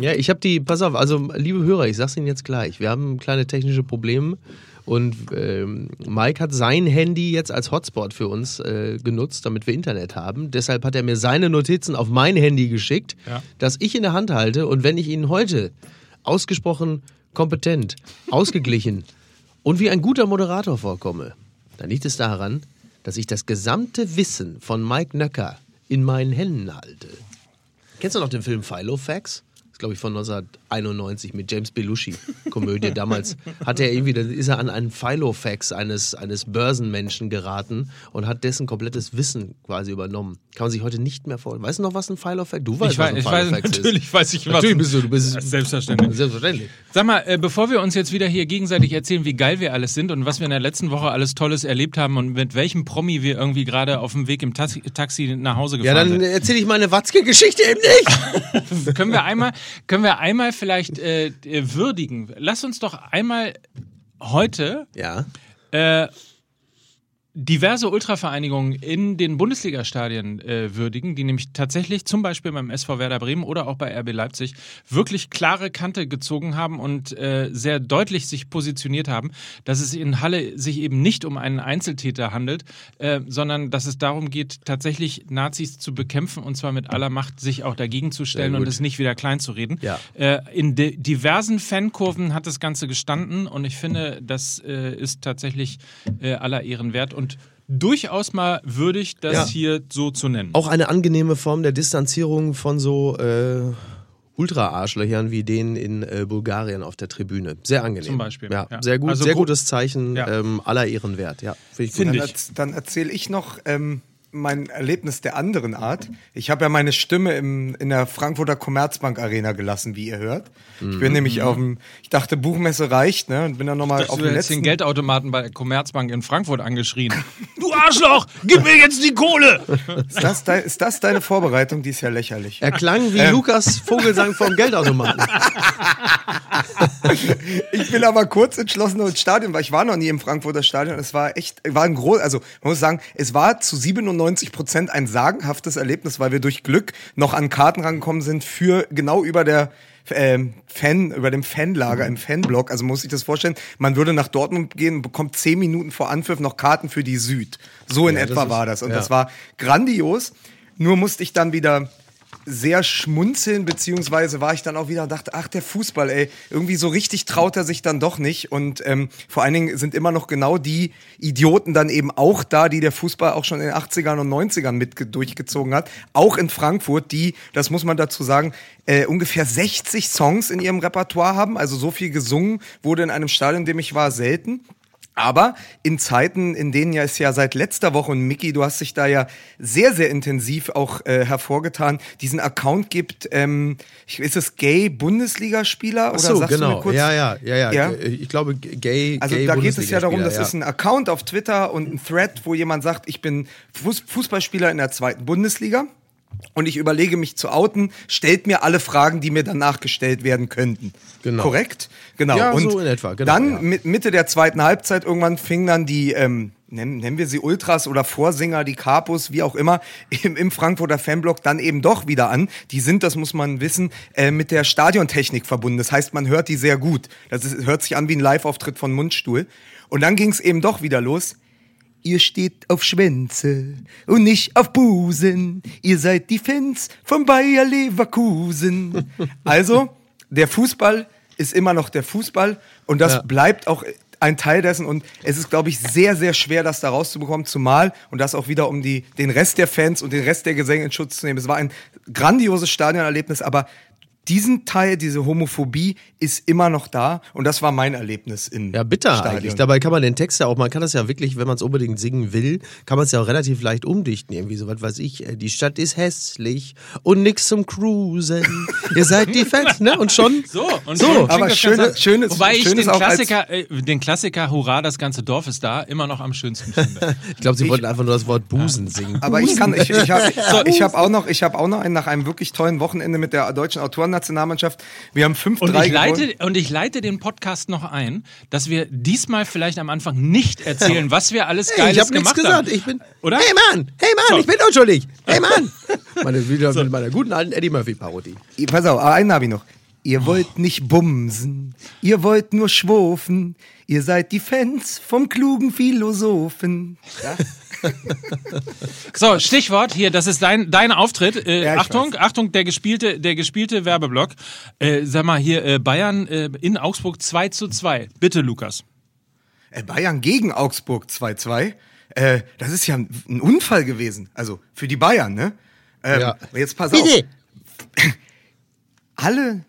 Ja, ich habe die, pass auf, also liebe Hörer, ich sag's Ihnen jetzt gleich. Wir haben kleine technische Probleme und ähm, Mike hat sein Handy jetzt als Hotspot für uns äh, genutzt, damit wir Internet haben. Deshalb hat er mir seine Notizen auf mein Handy geschickt, Ja. das ich in der Hand halte. Und wenn ich Ihnen heute ausgesprochen kompetent, ausgeglichen und wie ein guter Moderator vorkomme, dann liegt es daran, dass ich das gesamte Wissen von Mike Nöcker in meinen Händen halte. Kennst du noch den Film Filofax? Glaube ich, von 1991 mit James Belushi. Komödie. Damals hat er irgendwie, dann ist er an einen Filofax eines, eines Börsenmenschen geraten und hat dessen komplettes Wissen quasi übernommen. Kann man sich heute nicht mehr vorstellen. Weißt du noch, was ein Filofax Du weißt, Ich was weiß, ein ich weiß Filofax natürlich weiß ich was. Natürlich bist du, du bist Selbstverständlich. Selbstverständlich. Sag mal, äh, bevor wir uns jetzt wieder hier gegenseitig erzählen, wie geil wir alles sind und was wir in der letzten Woche alles Tolles erlebt haben und mit welchem Promi wir irgendwie gerade auf dem Weg im Taxi, Taxi nach Hause Ja, gefahren dann erzähle ich meine Watzke-Geschichte eben nicht. sind, können wir einmal, können wir einmal vielleicht äh, äh, würdigen. Lass uns doch einmal heute Ja. äh, diverse Ultravereinigungen in den Bundesligastadien äh, würdigen, die nämlich tatsächlich zum Beispiel beim SV Werder Bremen oder auch bei RB Leipzig wirklich klare Kante gezogen haben und äh, sehr deutlich sich positioniert haben, dass es in Halle sich eben nicht um einen Einzeltäter handelt, äh, sondern dass es darum geht, tatsächlich Nazis zu bekämpfen und zwar mit aller Macht sich auch dagegen zu stellen und es nicht wieder klein zu reden. Ja. Äh, in diversen Fankurven hat das Ganze gestanden und ich finde, das äh, ist tatsächlich äh, aller Ehren wert und durchaus mal würdig, das Ja. hier so zu nennen. Auch eine angenehme Form der Distanzierung von so äh, Ultra-Arschlöchern wie denen in äh, Bulgarien auf der Tribüne. Sehr angenehm. Zum Beispiel, Ja, ja. sehr gut, Also sehr gutes Zeichen Ja. ähm, aller Ehren wert. Ja, finde ich gut. Finde Dann, ich. dann erzähle ich noch ähm, mein Erlebnis der anderen Art. Ich habe ja meine Stimme im, in der Frankfurter Commerzbank Arena gelassen, wie ihr hört. Ich Mhm. bin nämlich auf dem, ich dachte, Buchmesse reicht, ne? Und bin dann nochmal auf den letzten. Geldautomaten bei der Commerzbank in Frankfurt angeschrien. du Arschloch, gib mir jetzt die Kohle! Ist das, dein, ist das deine Vorbereitung? Die ist ja lächerlich. Er klang wie Ähm. Lukas Vogelsang vom Geldautomaten. Ich bin aber kurz entschlossen ins Stadion, weil ich war noch nie im Frankfurter Stadion. Es war echt, war ein groß, also man muss sagen, es war zu 97 Prozent ein sagenhaftes Erlebnis, weil wir durch Glück noch an Karten rangekommen sind für genau über der ähm, Fan, über dem Fanlager im Fanblock. Also muss sich das vorstellen, man würde nach Dortmund gehen und bekommt zehn Minuten vor Anpfiff noch Karten für die Süd. So in Ja, das etwa ist- war das. Und ja. das war grandios. Nur musste ich dann wieder sehr schmunzeln, beziehungsweise war ich dann auch wieder und dachte, ach, der Fußball, ey, irgendwie so richtig traut er sich dann doch nicht. Und ähm, vor allen Dingen sind immer noch genau die Idioten dann eben auch da, die der Fußball auch schon in den 80ern und 90ern mit durchgezogen hat. Auch in Frankfurt, die, das muss man dazu sagen, äh, ungefähr 60 Songs in ihrem Repertoire haben. Also so viel gesungen wurde in einem Stadion, in dem ich war, selten. Aber in Zeiten, in denen ja es ja seit letzter Woche, und Mickey, du hast dich da ja sehr, sehr intensiv auch äh, hervorgetan, diesen Account gibt, ähm, ist es Gay Bundesligaspieler? Ach Oder so, sagst du genau. mir kurz? Ja, ja, ja, ja, Ja? Ich glaube, gay. Also gay da geht es ja darum, das Bundesligaspieler, ist ein Account auf Twitter und ein Thread, wo jemand sagt, ich bin Fuß Fußballspieler in der zweiten Bundesliga und ich überlege mich zu outen, stellt mir alle Fragen, die mir danach gestellt werden könnten. Genau. Korrekt? Genau. Ja, und so in etwa, genau, dann ja. mit Mitte der zweiten Halbzeit irgendwann fingen dann die ähm, nennen, nennen wir sie Ultras oder Vorsinger, die Capos, wie auch immer, im, im Frankfurter Fanblock dann eben doch wieder an. Die sind, das muss man wissen, äh, mit der Stadiontechnik verbunden. Das heißt, man hört die sehr gut. Das ist, hört sich an wie ein Live-Auftritt von Mundstuhl. Und dann ging es eben doch wieder los. Ihr steht auf Schwänze und nicht auf Busen. Ihr seid die Fans von Bayer Leverkusen. Also, der Fußball ist immer noch der Fußball und das Ja. bleibt auch ein Teil dessen und es ist, glaube ich, sehr, sehr schwer, das da rauszubekommen, zumal und das auch wieder um die, den Rest der Fans und den Rest der Gesänge in Schutz zu nehmen. Es war ein grandioses Stadionerlebnis, aber diesen Teil, diese Homophobie ist immer noch da und das war mein Erlebnis in Ja, bitter Stadion. eigentlich. Dabei kann man den Text ja auch, man kann das ja wirklich, wenn man es unbedingt singen will, kann man es ja auch relativ leicht umdichten. Irgendwie so was weiß ich. äh, Die Stadt ist hässlich und nix zum Cruisen. Ihr seid die Fans, ne? Und schon. So, und So, klingt aber schöne- schönes- Wobei ich schönes den Klassiker, äh, den Klassiker Hurra, das ganze Dorf ist da, immer noch am schönsten finde. Ich glaube, sie wollten einfach nur das Wort Busen singen. Aber ich kann, ich, ich habe ich hab auch noch, ich habe auch noch einen nach einem wirklich tollen Wochenende mit der deutschen Autorennationalmannschaft. Wir haben 5-3 Und ich, gewonnen. leite, und ich leite den Podcast noch ein, dass wir diesmal vielleicht am Anfang nicht erzählen, was wir alles Hey, Geiles ich habe nichts gemacht haben. gesagt. Ich bin. Oder? Hey Mann, hey Mann, So. ich bin unschuldig. Hey Mann. Meine, wieder mit meiner guten alten Eddie Murphy Parodie. Pass auf, aber einen habe ich noch. Ihr wollt nicht bumsen, ihr wollt nur schwofen, ihr seid die Fans vom klugen Philosophen. Ja? So, Stichwort hier, das ist dein, dein Auftritt. Äh, Ja, Achtung, weiß. Achtung, der gespielte, der gespielte Werbeblock. Äh, sag mal hier, äh, Bayern äh, in Augsburg 2 zu 2. Bitte, Lukas. Äh, Bayern gegen Augsburg 2-2. Äh, das ist ja ein, ein Unfall gewesen. Also für die Bayern, ne? Ähm, Ja. Jetzt pass auf. Alle,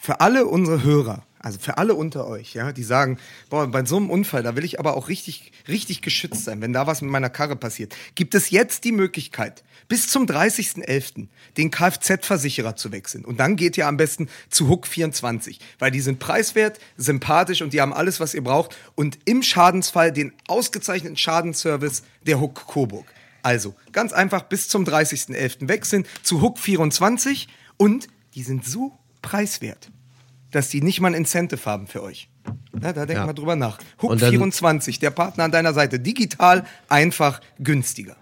für alle unsere Hörer, also für alle unter euch, ja, die sagen, boah, bei so einem Unfall, da will ich aber auch richtig, richtig geschützt sein, wenn da was mit meiner Karre passiert, gibt es jetzt die Möglichkeit, bis zum 30.11. den Kfz-Versicherer zu wechseln. Und dann geht ihr am besten zu Hook24, weil die sind preiswert, sympathisch und die haben alles, was ihr braucht. Und im Schadensfall den ausgezeichneten Schadensservice der Hook Coburg. Also, ganz einfach bis zum 30.11. wechseln zu Hook24 und die sind so preiswert, dass die nicht mal ein Incentive haben für euch. Ja, da denk Ja. mal drüber nach. Und dann- Hook24, der Partner an deiner Seite. Digital, einfach, günstiger.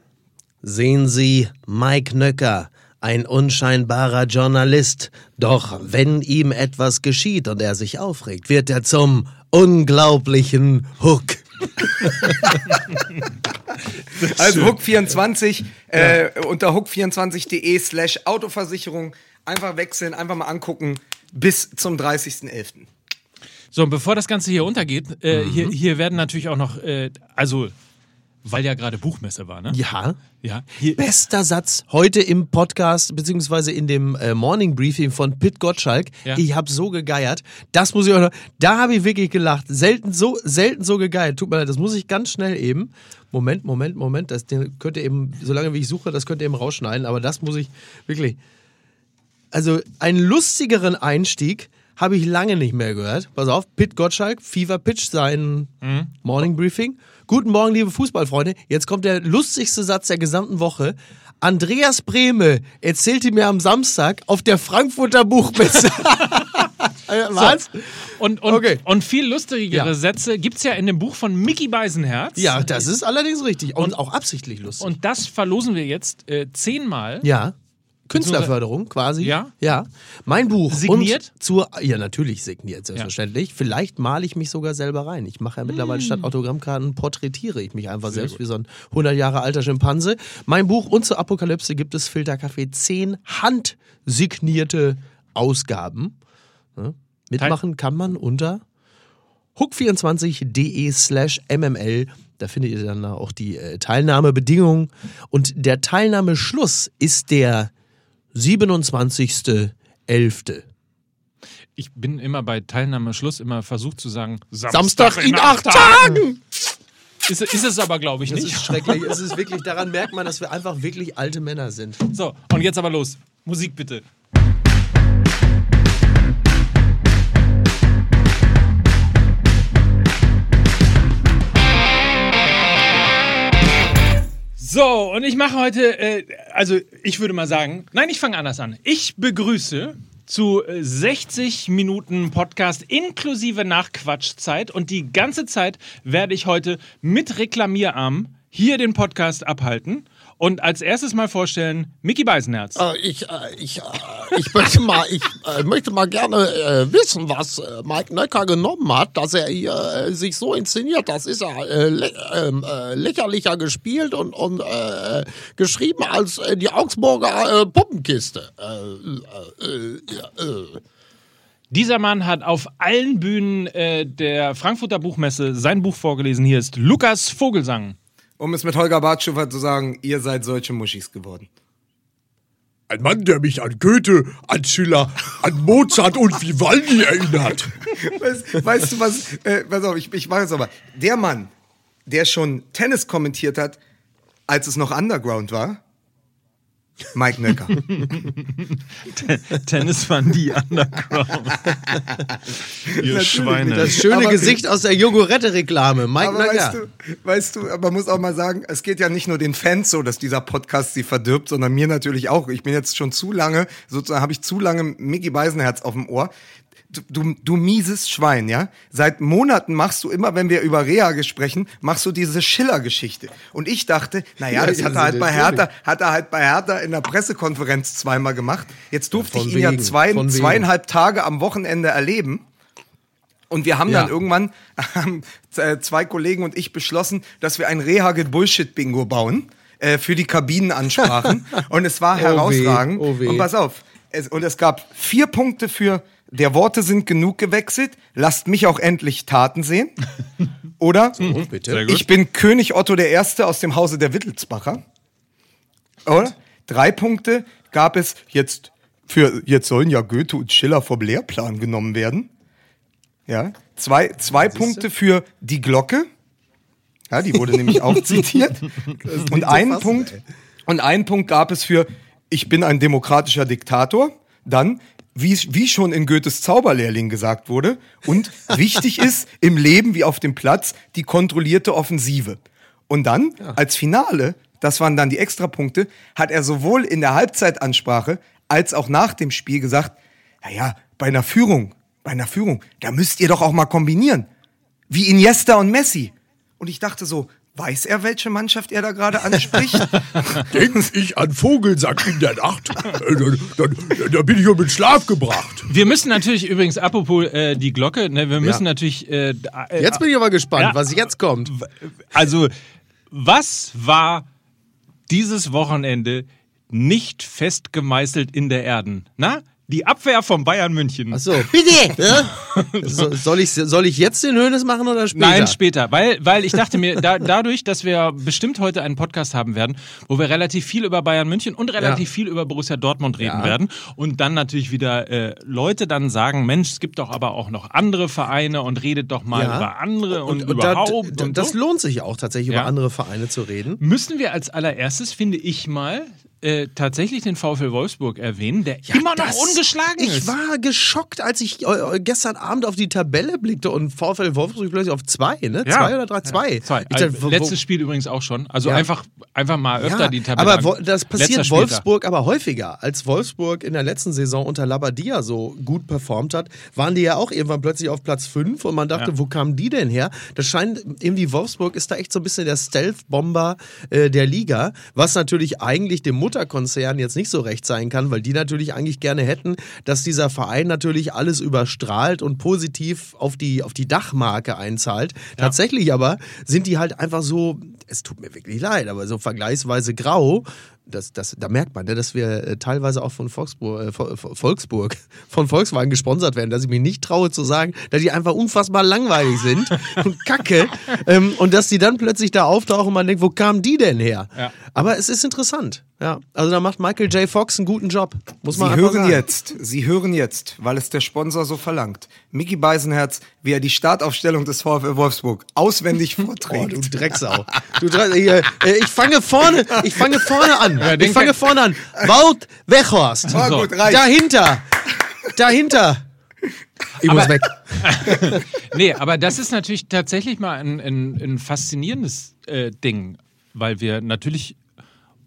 Sehen Sie Mike Nöcker, ein unscheinbarer Journalist. Doch wenn ihm etwas geschieht und er sich aufregt, wird er zum unglaublichen Hook. Also Hook24 äh, unter hook24.de slash Autoversicherung einfach wechseln, einfach mal angucken bis zum 30.11. So, und bevor das Ganze hier untergeht, äh, Mhm. hier, hier werden natürlich auch noch, äh, also, weil ja gerade Buchmesse war, ne? Ja. Ja. Hier, Bester Satz heute im Podcast, beziehungsweise in dem äh, Morning Briefing von Pit Gottschalk. Ja. Ich habe so gegeiert. Das muss ich auch noch. Da habe ich wirklich gelacht. Selten so, selten so gegeiert. Tut mir leid, das muss ich ganz schnell eben. Moment, Moment, Moment. Das könnt ihr eben, solange wie ich suche, das könnt ihr eben rausschneiden. Aber das muss ich wirklich. Also einen lustigeren Einstieg habe ich lange nicht mehr gehört. Pass auf, Pit Gottschalk, Fever Pitch, sein Morning Briefing. Guten Morgen, liebe Fußballfreunde. Jetzt kommt der lustigste Satz der gesamten Woche. Andreas Brehme erzählte mir am Samstag auf der Frankfurter Buchmesse. Äh, Was? und, und, Okay. und viel lustigere Ja. Sätze gibt's ja in dem Buch von Mickey Beisenherz. Ja, das ist allerdings richtig. Und, auch absichtlich lustig. Und das verlosen wir jetzt äh, zehnmal. Ja. Künstlerförderung quasi. Ja? Ja. Mein Buch. Signiert? Und zur, ja, natürlich signiert, selbstverständlich. Vielleicht male ich mich sogar selber rein. Ich mache ja mittlerweile statt Autogrammkarten porträtiere ich mich einfach selbst wie so ein 100 Jahre alter Schimpanse. Mein Buch und zur Apokalypse gibt es Filterkaffee 10 handsignierte Ausgaben. Ja. Mitmachen kann man unter hook24.de slash mml. Da findet ihr dann auch die äh, Teilnahmebedingungen. Und der Teilnahmeschluss ist der 27.11. Ich bin immer bei Teilnahmeschluss immer versucht zu sagen, Samstag in acht Tagen! Ist, ist es aber, glaube ich, Das nicht. ist schrecklich. Es ist wirklich, daran merkt man, dass wir einfach wirklich alte Männer sind. So, und jetzt aber los. Musik bitte. So, und ich mache heute, äh, also ich würde mal sagen, nein, ich fange anders an. Ich begrüße zu äh, 60 Minuten Podcast inklusive Nachquatschzeit und die ganze Zeit werde ich heute mit Reklamierarm hier den Podcast abhalten und als erstes mal vorstellen Mickey Beisenherz. Äh, ich, äh, ich, äh, ich möchte mal, ich äh, möchte mal gerne äh, wissen, was äh, Mike Nöcker genommen hat, dass er hier sich so inszeniert. Das ist ja lä ähm, äh, lächerlicher gespielt und, und geschrieben als die Augsburger Puppenkiste. Dieser Mann hat auf allen Bühnen der Frankfurter Buchmesse sein Buch vorgelesen. Hier ist Lukas Vogelsang. Um es mit Holger Bartschufer zu sagen, ihr seid solche Muschis geworden. Ein Mann, der mich an Goethe, an Schiller, an Mozart und Vivaldi erinnert. Weißt, weißt du was? Äh, pass auf, ich, ich mache es aber. Der Mann, der schon Tennis kommentiert hat, als es noch Underground war, Mike Nöcker. Tennis waren die Underground. Ihr Schweine. Das schöne Aber- Gesicht aus der Jogurette-Reklame. Mike Aber Nöcker. weißt du, weißt du, man muss auch mal sagen, es geht ja nicht nur den Fans so, dass dieser Podcast sie verdirbt, sondern mir natürlich auch. Ich bin jetzt schon zu lange, sozusagen habe ich zu lange Mickey Beisenherz auf dem Ohr. Du, du, du mieses Schwein, ja? Seit Monaten machst du immer, wenn wir über Reha sprechen, machst du diese Schiller-Geschichte. Und ich dachte, naja, Ja, das hat er halt bei. Hertha, hat er halt bei Hertha in der Pressekonferenz zweimal gemacht. Jetzt durfte Ja, ich ihn ja wegen, zwei, von wegen. zweieinhalb Tage am Wochenende erleben. Und wir haben Ja. dann irgendwann, äh, zwei Kollegen und ich beschlossen, dass wir ein Rehagel-Bullshit-Bingo bauen äh, für die Kabinenansprachen. und es war Oh weh, herausragend. oh weh. Und pass auf, es, und es gab vier Punkte für der Worte sind genug gewechselt, lasst mich auch endlich Taten sehen. Oder gut. ich bin König Otto der Erste aus dem Hause der Wittelsbacher. Oder? Drei Punkte gab es jetzt für, jetzt sollen ja Goethe und Schiller vom Lehrplan genommen werden. Ja. Zwei, zwei Punkte für die Glocke. Ja, die wurde nämlich auch zitiert. Und einen fassen, Punkt, ey. und einen Punkt gab es für ich bin ein demokratischer Diktator. Dann, wie, wie schon in Goethes Zauberlehrling gesagt wurde, und wichtig ist im Leben wie auf dem Platz die kontrollierte Offensive. Und dann, als Finale, das waren dann die Extrapunkte, hat er sowohl in der Halbzeitansprache als auch nach dem Spiel gesagt, naja, bei einer Führung, bei einer Führung, da müsst ihr doch auch mal kombinieren. Wie Iniesta und Messi. Und ich dachte so, weiß er, welche Mannschaft er da gerade anspricht? Denk ich an Vogelsack in der Nacht, äh, dann, dann, dann bin ich um den Schlaf gebracht. Wir müssen natürlich übrigens, apropos äh, die Glocke, ne, wir müssen Ja. natürlich. Äh, äh, Jetzt bin ich aber gespannt, Ja. was jetzt kommt. Also, was war dieses Wochenende nicht fest gemeißelt in der Erden? Na? Die Abwehr von Bayern München. Achso, bitte! Ja? So, soll, ich, soll ich jetzt den Hönes machen oder später? Nein, später. Weil, weil ich dachte mir, da, dadurch, dass wir bestimmt heute einen Podcast haben werden, wo wir relativ viel über Bayern München und relativ Ja. viel über Borussia Dortmund reden Ja. werden und dann natürlich wieder äh, Leute dann sagen, Mensch, es gibt doch aber auch noch andere Vereine und redet doch mal Ja. über andere und, Und, und da, überhaupt. da, und das so. lohnt sich auch tatsächlich, Ja. über andere Vereine zu reden. Müssen wir als allererstes, finde ich mal, äh, tatsächlich den VfL Wolfsburg erwähnen, der immer noch ungeschlagen ich ist. war geschockt, als ich äh, äh, gestern Abend auf die Tabelle blickte und VfL Wolfsburg plötzlich auf zwei, ne? Ja. Zwei oder drei? Zwei. Zwei. Ich dachte, Also, letztes Spiel übrigens auch schon. Also Ja. einfach, einfach mal öfter ja, die Tabelle. aber wo, das passiert. Wolfsburg aber häufiger. Als Wolfsburg in der letzten Saison unter Labadia so gut performt hat, waren die ja auch irgendwann plötzlich auf Platz 5 und man dachte, Ja. wo kamen die denn her? Das scheint irgendwie Wolfsburg ist da echt so ein bisschen der Stealth-Bomber äh, der Liga, was natürlich eigentlich dem Mutterkonzern jetzt nicht so recht sein kann, weil die natürlich eigentlich gerne hätten, dass dieser Verein natürlich alles überstrahlt und positiv auf die, auf die Dachmarke einzahlt. Tatsächlich aber sind die halt einfach so, es tut mir wirklich leid, aber so vergleichsweise grau. Das, das, da merkt man, ne, dass wir äh, teilweise auch von Volksburg, äh, Vol- Vol- Volksburg, von Volkswagen gesponsert werden, dass ich mich nicht traue zu sagen, dass die einfach unfassbar langweilig sind und kacke. ähm, und dass die dann plötzlich da auftauchen und man denkt, wo kamen die denn her? Ja. Aber es ist interessant. Ja, also da macht Michael J. Fox einen guten Job. Muss Sie man einfach hören sagen. jetzt, Sie hören jetzt, weil es der Sponsor so verlangt, Mickey Beisenherz, wie er die Startaufstellung des VfL Wolfsburg auswendig Boah, du vorträgt. Drecksau. Du Drecksau. Hier, äh, ich fange vorne, ich fange vorne an. Ja, ich fange vorne an. Wout Weghorst. So. gut, reicht. Dahinter. Dahinter. Ich muss weg. nee, aber das ist natürlich tatsächlich mal ein, ein, ein faszinierendes äh, Ding, weil wir natürlich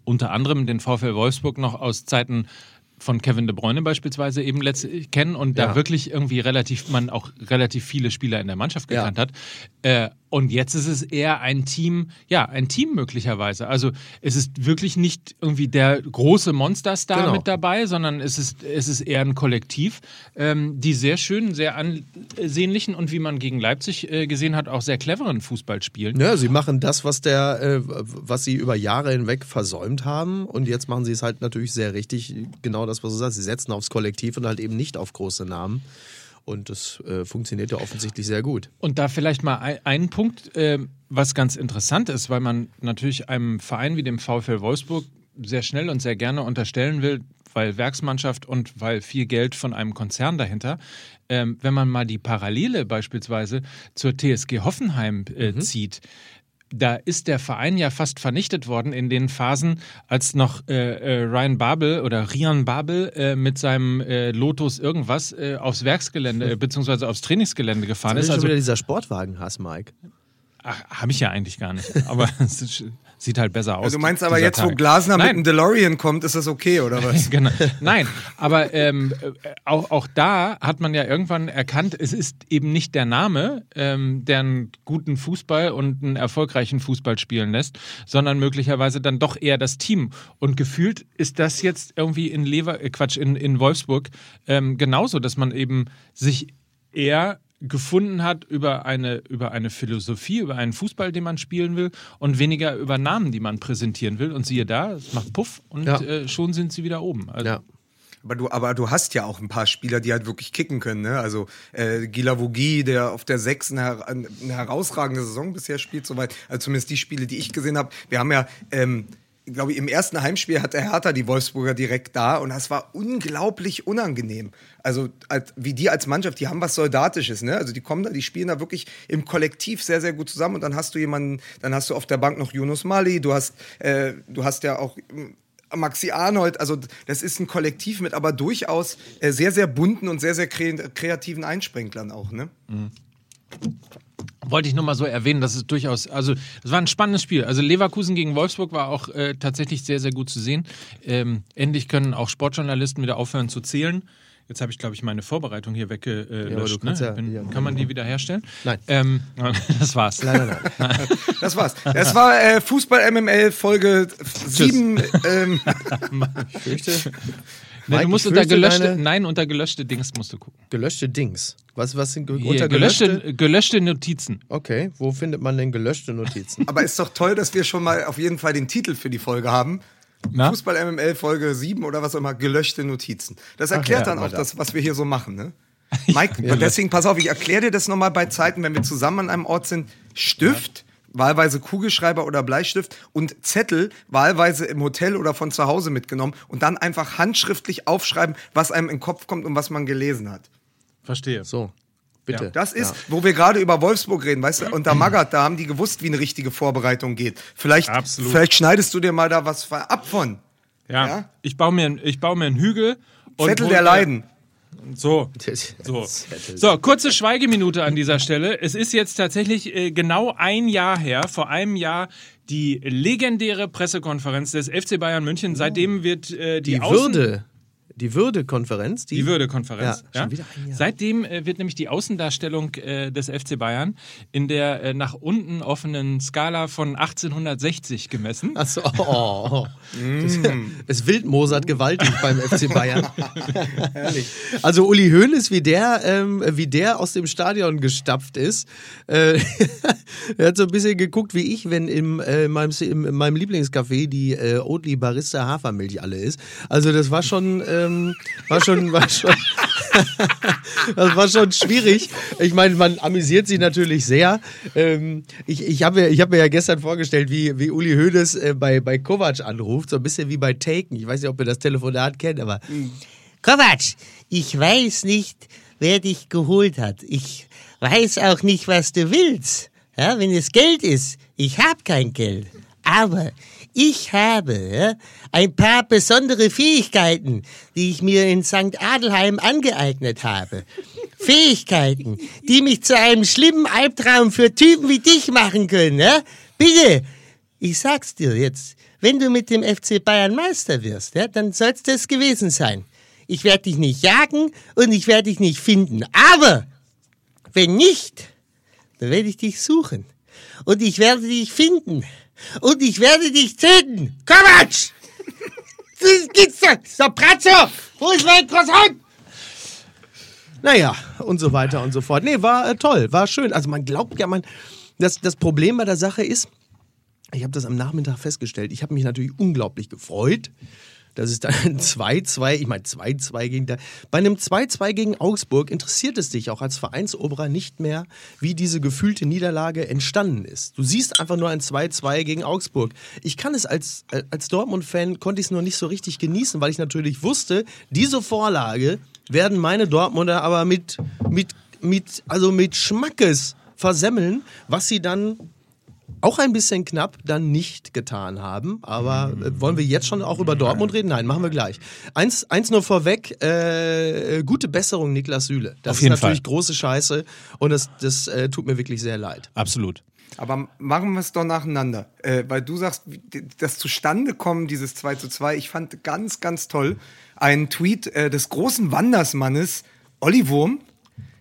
unter anderem den VfL Wolfsburg noch aus Zeiten von Kevin De Bruyne beispielsweise eben letztlich kennen und da Ja. wirklich irgendwie relativ, man auch relativ viele Spieler in der Mannschaft Ja. gekannt hat. Äh, und jetzt ist es eher ein Team, ja, ein Team möglicherweise. Also es ist wirklich nicht irgendwie der große Monsterstar Genau. mit dabei, sondern es ist, es ist eher ein Kollektiv, ähm, die sehr schönen, sehr ansehnlichen und wie man gegen Leipzig äh, gesehen hat, auch sehr cleveren Fußball spielen. Ja, sie machen das, was der, äh, was sie über Jahre hinweg versäumt haben. Und jetzt machen sie es halt natürlich sehr richtig. Genau das, was du sagst. Sie setzen aufs Kollektiv und halt eben nicht auf große Namen. Und das äh, funktioniert ja offensichtlich sehr gut. Und da vielleicht mal ein, einen Punkt, äh, was ganz interessant ist, weil man natürlich einem Verein wie dem VfL Wolfsburg sehr schnell und sehr gerne unterstellen will, weil Werksmannschaft und weil viel Geld von einem Konzern dahinter. Ähm, wenn man mal die Parallele beispielsweise zur TSG Hoffenheim äh, zieht, da ist der Verein ja fast vernichtet worden in den Phasen, als noch äh, äh, Ryan Babel oder Rian Babel äh, mit seinem äh, Lotus irgendwas äh, aufs Werksgelände beziehungsweise aufs Trainingsgelände gefahren Das ist. ist schon Also wieder dieser Sportwagenhass, Mike. Ach, habe ich ja eigentlich gar nicht. Aber es sieht halt besser aus. Also du meinst aber jetzt, wo Tag. Glasner mit Nein. einem DeLorean kommt, ist das okay, oder was? genau. Nein, aber ähm, äh, auch, auch da hat man ja irgendwann erkannt, es ist eben nicht der Name, ähm, der einen guten Fußball und einen erfolgreichen Fußball spielen lässt, sondern möglicherweise dann doch eher das Team. Und gefühlt ist das jetzt irgendwie in Lever, äh, Quatsch, in, in Wolfsburg ähm, genauso, dass man eben sich eher gefunden hat über eine, über eine Philosophie, über einen Fußball, den man spielen will und weniger über Namen, die man präsentieren will. Und siehe da, es macht Puff und Ja. äh, schon sind sie wieder oben. Also, Ja. Aber du, aber du hast ja auch ein paar Spieler, die halt wirklich kicken können. Ne? Also äh, Gilavogi, der auf der sechs eine, her- eine herausragende Saison bisher spielt, soweit. Also zumindest die Spiele, die ich gesehen habe. Wir haben ja, ähm, glaube ich, im ersten Heimspiel hat der Hertha die Wolfsburger direkt da und das war unglaublich unangenehm. Also als, wie die als Mannschaft, die haben was Soldatisches. Ne? Also die kommen da, die spielen da wirklich im Kollektiv sehr, sehr gut zusammen und dann hast du jemanden, dann hast du auf der Bank noch Yunus Mali, du hast, äh, du hast ja auch Maxi Arnold, also das ist ein Kollektiv mit aber durchaus äh, sehr, sehr bunten und sehr, sehr kre kreativen Einsprenglern auch, ne? Wollte ich nur mal so erwähnen, dass es durchaus, also es war ein spannendes Spiel. Also Leverkusen gegen Wolfsburg war auch äh, tatsächlich sehr, sehr gut zu sehen. Ähm, endlich können auch Sportjournalisten wieder aufhören zu zählen. Jetzt habe ich, glaube ich, meine Vorbereitung hier weggelöscht. Äh, kannst ne? ja- Bin, ja. kann man die wieder herstellen? Nein. Ähm, das war's. Nein, nein, nein. Das war's. Das war äh, Fußball MML Folge 7. Ähm, Fürchte, Nee, Mike, du musst unter gelöschte, deine- nein, unter gelöschte Dings musst du gucken. gelöschte Dings. Was, was sind ge Hier, unter gelöschte, gelöschte? gelöschte Notizen. Okay, wo findet man denn gelöschte Notizen? aber ist doch toll, dass wir schon mal auf jeden Fall den Titel für die Folge haben. Na? Fußball MML Folge 7 oder was auch immer, gelöschte Notizen. Das erklärt ja, dann auch das, was wir hier so machen, ne? Mike, deswegen pass auf, ich erkläre dir das nochmal bei Zeiten, wenn wir zusammen an einem Ort sind. Stift, wahlweise Kugelschreiber oder Bleistift und Zettel, wahlweise im Hotel oder von zu Hause mitgenommen und dann einfach handschriftlich aufschreiben, was einem in den Kopf kommt und was man gelesen hat. Verstehe. So, bitte. Das ist, wo wir gerade über Wolfsburg reden, weißt du, unter Magath, da haben die gewusst, wie eine richtige Vorbereitung geht. Vielleicht, Absolut. vielleicht schneidest du dir mal da was ab von. Ja. Ja? Ich baue mir, ich baue mir einen Hügel. und Zettel der Leiden. So. So. so, kurze Schweigeminute an dieser Stelle. Es ist jetzt tatsächlich äh, genau ein Jahr her, vor einem Jahr, die legendäre Pressekonferenz des FC Bayern München. Seitdem wird äh, die, Die Außen Würde, die Würde-Konferenz, die, Die Würde-Konferenz. Ja, Jahr. Seitdem äh, wird nämlich die Außendarstellung äh, des FC Bayern in der äh, nach unten offenen Skala von 1860 gemessen. Achso, oh. Mm. Es wildmosert gewaltig beim FC Bayern. also Uli Hoeneß, wie der, ähm, wie der aus dem Stadion gestapft ist, äh, er hat so ein bisschen geguckt wie ich, wenn im, äh, in, meinem, in meinem Lieblingscafé die äh, Oatly Barista Hafermilch alle ist. Also das war schon, ähm, war schon, war schon, das war schon schwierig. Ich meine, man amüsiert sich natürlich sehr. Ähm, ich ich habe mir, ich hab mir ja gestern vorgestellt, wie, wie Uli Hoeneß äh, bei, bei Kovac anruft, so ein bisschen wie bei Taken. Ich weiß nicht, ob ihr das Telefonat kennt, aber Kovac, ich weiß nicht, wer dich geholt hat. Ich weiß auch nicht, was du willst. Ja, wenn es Geld ist, ich habe kein Geld. Aber ich habe ein paar besondere Fähigkeiten, die ich mir in St. Adelheim angeeignet habe. Fähigkeiten, die mich zu einem schlimmen Albtraum für Typen wie dich machen können. Ja? Bitte, ich sag's dir jetzt, wenn du mit dem FC Bayern Meister wirst, ja, dann soll's das gewesen sein. Ich werde dich nicht jagen und ich werde dich nicht finden. Aber wenn nicht, dann werde ich dich suchen. Und ich werde dich finden. Und ich werde dich töten. Kovac! Das gibt's doch! So, Pratzo! Wo ist mein Croissant? Naja, und so weiter und so fort. Nee, war äh, toll, war schön. Also man glaubt ja, man. Das, das Problem bei der Sache ist, ich habe das am Nachmittag festgestellt, ich habe mich natürlich unglaublich gefreut, dass es dann ein 2-2, ich meine 2-2 gegen der. Bei einem 2-2 gegen Augsburg interessiert es dich auch als Vereinsoberer nicht mehr, wie diese gefühlte Niederlage entstanden ist. Du siehst einfach nur ein 2-2 gegen Augsburg. Ich kann es als, als Dortmund-Fan, konnte ich es nur nicht so richtig genießen, weil ich natürlich wusste, diese Vorlage werden meine Dortmunder aber mit, mit, mit, also mit Schmackes versemmeln, was sie dann auch ein bisschen knapp dann nicht getan haben. Aber äh, wollen wir jetzt schon auch über Dortmund reden? Nein, machen wir gleich. Eins, eins nur vorweg, äh, gute Besserung, Niklas Süle. Das Auf jeden ist natürlich Fall. große Scheiße und das, das äh, tut mir wirklich sehr leid. Absolut. Aber machen wir es doch nacheinander. Äh, weil du sagst, das Zustandekommen dieses 2 zu 2, ich fand ganz, ganz toll einen Tweet äh, des großen Wandersmannes Olli Wurm,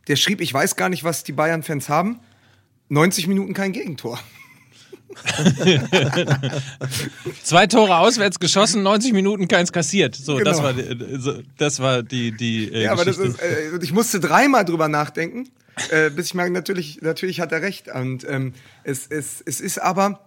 der schrieb, ich weiß gar nicht, was die Bayern-Fans haben, 90 Minuten kein Gegentor. Zwei Tore auswärts geschossen, 90 Minuten keins kassiert. So, das Genau. war, die- äh, das war die, die äh, Ja, aber das ist, äh, ich musste dreimal drüber nachdenken, äh, bis ich merke, natürlich, natürlich hat er recht. Und ähm, es, es, es ist aber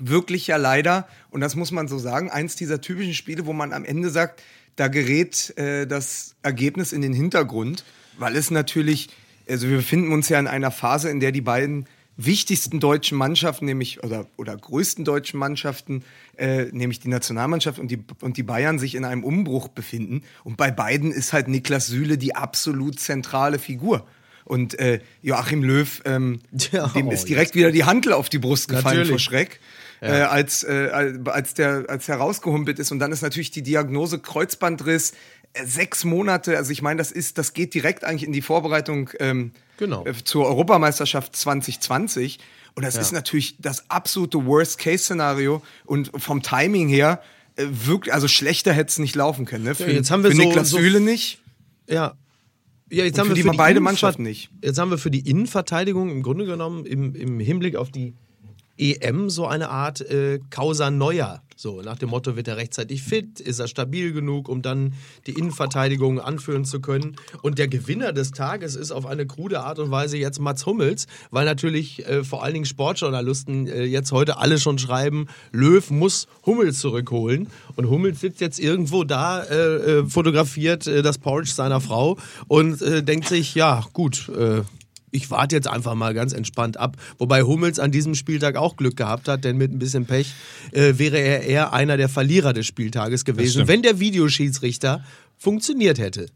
wirklich ja leider, und das muss man so sagen, eins dieser typischen Spiele, wo man am Ende sagt, da gerät äh, das Ergebnis in den Hintergrund, weil es natürlich, also wir befinden uns ja in einer Phase, in der die beiden wichtigsten deutschen Mannschaften, nämlich oder, oder größten deutschen Mannschaften, äh, nämlich die Nationalmannschaft und die, und die Bayern sich in einem Umbruch befinden. Und bei beiden ist halt Niklas Süle die absolut zentrale Figur. Und äh, Joachim Löw, ähm, Ja, dem oh, ist direkt wieder die Hantel auf die Brust gefallen Natürlich. vor Schreck. Äh, als, äh, als, der, als er rausgehumpelt ist. Und dann ist natürlich die Diagnose Kreuzbandriss, sechs Monate, also ich meine, das ist, das geht direkt eigentlich in die Vorbereitung ähm, Genau. äh, zur Europameisterschaft 2020. Und das ist natürlich das absolute Worst-Case-Szenario. Und vom Timing her, äh, wirklich, also schlechter hätte es nicht laufen können. Ne? Für, jetzt haben wir für so- Niklas so- Süle nicht. Ja. Ja, jetzt Und haben für wir die für mal beide Innenver- Mannschaften nicht. Jetzt haben wir für die Innenverteidigung im Grunde genommen im, im Hinblick auf die EM so eine Art äh, Causa Neuer. So, nach dem Motto, wird er rechtzeitig fit, ist er stabil genug, um dann die Innenverteidigung anführen zu können. Und der Gewinner des Tages ist auf eine krude Art und Weise jetzt Mats Hummels, weil natürlich äh, vor allen Dingen Sportjournalisten äh, jetzt heute alle schon schreiben, Löw muss Hummels zurückholen. Und Hummels sitzt jetzt irgendwo da, äh, äh, fotografiert äh, das Porridge seiner Frau und äh, denkt sich, ja, gut, ich warte jetzt einfach mal ganz entspannt ab. Wobei Hummels an diesem Spieltag auch Glück gehabt hat, denn mit ein bisschen Pech äh, wäre er eher einer der Verlierer des Spieltages gewesen, wenn der Videoschiedsrichter funktioniert hätte.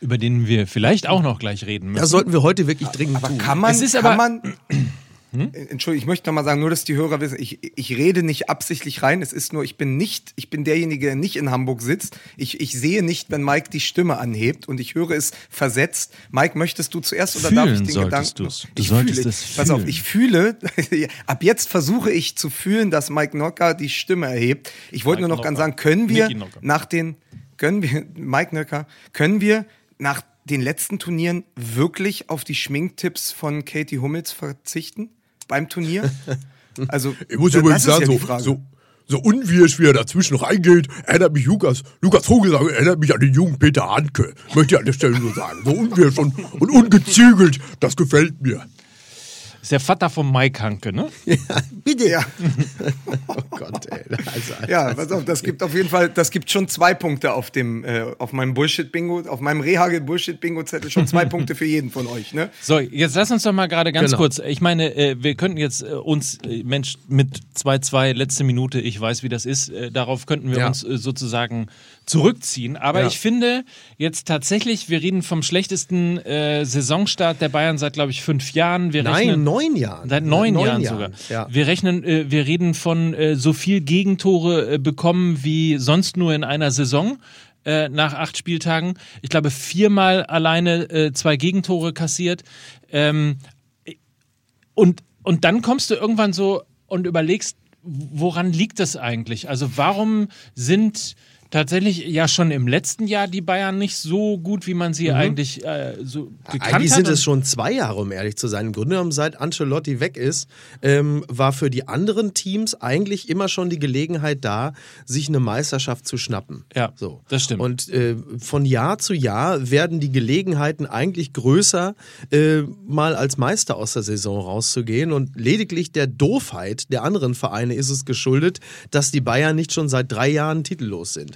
über den wir vielleicht auch noch gleich reden müssen. Das sollten wir heute wirklich dringend Aber tun. kann man, Es ist kann aber- man, Entschuldigung, ich möchte noch mal sagen, nur dass die Hörer wissen, ich, ich rede nicht absichtlich rein. Es ist nur, ich bin nicht, ich bin derjenige, der nicht in Hamburg sitzt. Ich, ich sehe nicht, wenn Mike die Stimme anhebt und ich höre es versetzt. Mike, möchtest du zuerst oder darf ich Fühlen den solltest Gedanken? du's. Du ich solltest fühle, es Pass auf, fühlen. ich fühle, ab jetzt versuche ich zu fühlen, dass Mike Nocker die Stimme erhebt. Ich wollte Mike nur noch ganz Nocker. sagen, können wir Nocker. nach den, können wir, Mike Nöcker, können wir nach den letzten Turnieren wirklich auf die Schminktipps von Katie Hummels verzichten? Beim Turnier? Also, Ich muss übrigens ja sagen, die so, so, so unwirsch, wie er dazwischen reingeht, erinnert mich Lukas, Lukas Vogelsang erinnert mich an den jungen Peter Hanke. Möchte ich an der Stelle nur sagen. So unwirsch und, und ungezügelt, das gefällt mir. Ist der Vater von Mike Hanke, ne? Bitte. Ja, oh Gott, ey. Also, ja, pass auf, das gibt auf jeden Fall, das gibt schon zwei Punkte auf dem, äh, auf meinem Bullshit-Bingo, auf meinem Rehagel-Bullshit-Bingo-Zettel, schon zwei Punkte für jeden von euch, ne? So, jetzt lass uns doch mal gerade ganz Genau. kurz. Ich meine, äh, wir könnten jetzt äh, uns, äh, Mensch, mit 2-2, letzte Minute, ich weiß, wie das ist, äh, darauf könnten wir Ja. uns äh, sozusagen zurückziehen. Aber Ja. ich finde jetzt tatsächlich, wir reden vom schlechtesten äh, Saisonstart der Bayern seit, glaube ich, fünf Jahren. Wir Nein, rechnen, neun Jahren. Seit neun, Jahren, sogar. Ja. Wir rechnen, äh, wir reden von äh, so viel Gegentore äh, bekommen wie sonst nur in einer Saison äh, nach acht Spieltagen. Ich glaube, viermal alleine äh, zwei Gegentore kassiert. Ähm, und, und dann kommst du irgendwann so und überlegst, woran liegt das eigentlich? Also warum sind tatsächlich ja schon im letzten Jahr die Bayern nicht so gut, wie man sie eigentlich äh, so gekannt Eigentlich hat? sind es schon zwei Jahre, um ehrlich zu sein. Im Grunde genommen, seit Ancelotti weg ist, ähm, war für die anderen Teams eigentlich immer schon die Gelegenheit da, sich eine Meisterschaft zu schnappen. Ja, so. das stimmt. Und äh, von Jahr zu Jahr werden die Gelegenheiten eigentlich größer, äh, mal als Meister aus der Saison rauszugehen. Und lediglich der Doofheit der anderen Vereine ist es geschuldet, dass die Bayern nicht schon seit drei Jahren titellos sind.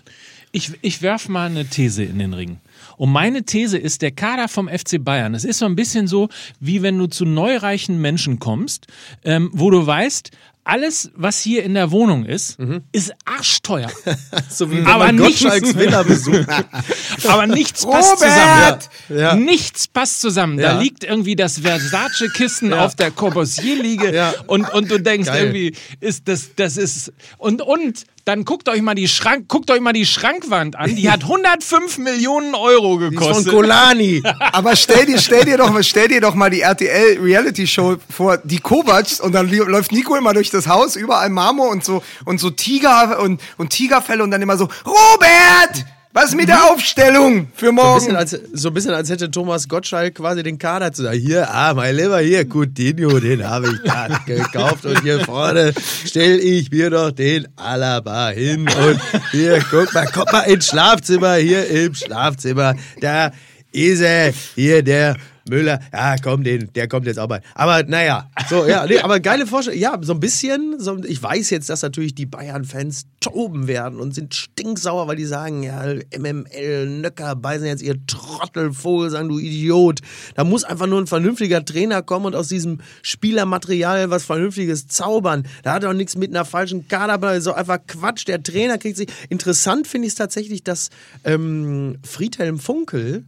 Ich, ich werf mal eine These in den Ring. Und meine These ist, der Kader vom FC Bayern, es ist so ein bisschen so, wie wenn du zu neureichen Menschen kommst, ähm, wo du weißt, alles, was hier in der Wohnung ist, ist arschteuer. So wie wenn Aber man nichts- Villa besucht. Aber nichts passt Robert! zusammen. Ja. Nichts passt zusammen. Ja. Da liegt irgendwie das Versace-Kissen Ja. auf der Corbusier-Liege und, und du denkst Geil. irgendwie, ist das, das ist. Und, und dann guckt euch mal die Schrank, guckt euch mal die Schrankwand an. Die hat 105 Millionen Euro Von gekostet. Kolani. Aber stell dir, stell dir doch mal, stell dir doch mal die RTL Reality Show vor, die Kovacs und dann läuft Nico immer durch das Haus, überall Marmor und so und so Tiger und, und Tigerfälle und dann immer so, Robert! Was ist mit der Aufstellung für So ein, morgen? als, so ein bisschen als hätte Thomas Gottschalk quasi den Kader zu sagen. Hier, ah, mein Lieber, hier, Coutinho, den habe ich gerade gekauft. Und hier vorne stell ich mir doch den Alaba hin. Und hier, guck mal, kommt mal ins Schlafzimmer, hier im Schlafzimmer. Da ist er, hier der Müller. Ja, komm, den, der kommt jetzt auch mal. Aber naja, so, ja, nee, aber geile Vorstellung. Ja, so ein bisschen. So, ich weiß jetzt, dass natürlich die Bayern-Fans toben werden und sind stinksauer, weil die sagen, ja, MML, Nöcker, beißen jetzt ihr Trottelvogel, sagen du Idiot. Da muss einfach nur ein vernünftiger Trainer kommen und aus diesem Spielermaterial was Vernünftiges zaubern. Da hat er auch nichts mit einer falschen Kader, so einfach Quatsch. Der Trainer kriegt sich. Interessant finde ich es tatsächlich, dass ähm, Friedhelm Funkel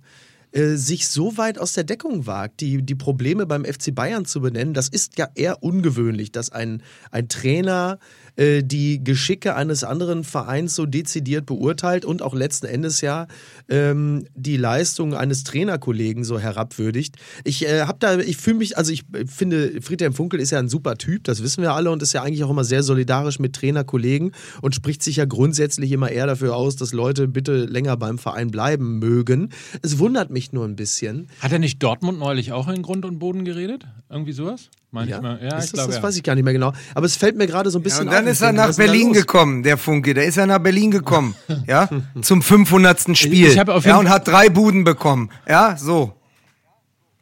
äh, sich so weit aus der Deckung wagt, die, die Probleme beim FC Bayern zu benennen, das ist ja eher ungewöhnlich, dass ein, ein Trainer äh, die Geschicke eines anderen Vereins so dezidiert beurteilt und auch letzten Endes ja ähm, die Leistung eines Trainerkollegen so herabwürdigt. Ich äh, habe da, ich fühle mich, also ich äh, finde, Friedhelm Funkel ist ja ein super Typ, das wissen wir alle und ist ja eigentlich auch immer sehr solidarisch mit Trainerkollegen und spricht sich ja grundsätzlich immer eher dafür aus, dass Leute bitte länger beim Verein bleiben mögen. Es wundert mich nur ein bisschen. Hat er nicht Dortmund neulich auch in Grund und Boden geredet? Irgendwie sowas? Meine Ja, ich mal. Ja, ist ich das, glaube. das ja. weiß ich gar nicht mehr genau. Aber es fällt mir gerade so ein Ja, bisschen und dann auf. ist er Ich nach Berlin gekommen, der Funke. Der ist ja nach Berlin gekommen, ja, zum 500. Spiel. Ich habe auf ja, und hat drei Buden bekommen. Ja, so.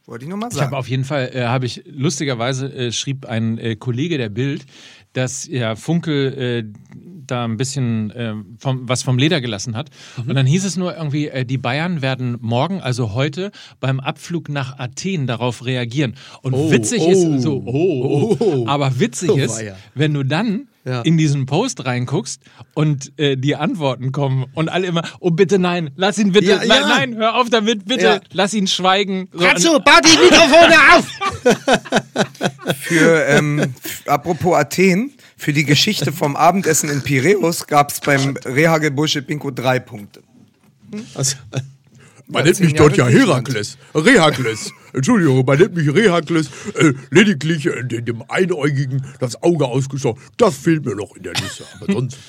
Wollte ich nur mal Ich habe sagen. auf jeden Fall, äh, habe ich lustigerweise äh, schrieb ein äh, Kollege der Bild, dass ja Funkel äh, da ein bisschen äh, vom, was vom Leder gelassen hat. Und dann hieß es nur irgendwie, äh, die Bayern werden morgen, also heute, beim Abflug nach Athen darauf reagieren. Und Oh, witzig oh, ist so, oh, oh, oh. aber witzig Oh, ist, weia. wenn du dann Ja. in diesen Post reinguckst und äh, die Antworten kommen und alle immer, oh bitte nein, lass ihn bitte, Ja, nein, ja. nein, hör auf damit, bitte, Ja. lass ihn schweigen. So, Katzo, bau die Mikrofone auf! Für, ähm, apropos Athen, für die Geschichte vom Abendessen in Piräus gab es beim Rehagel Bullshit Bingo drei Punkte. Also, Man Ja, nennt mich dort ja. Herakles. Rehakles. Entschuldigung, man nennt mich Rehakles. Äh, lediglich äh, dem, dem Einäugigen das Auge ausgestochen. Das fehlt mir noch in der Liste. Aber sonst.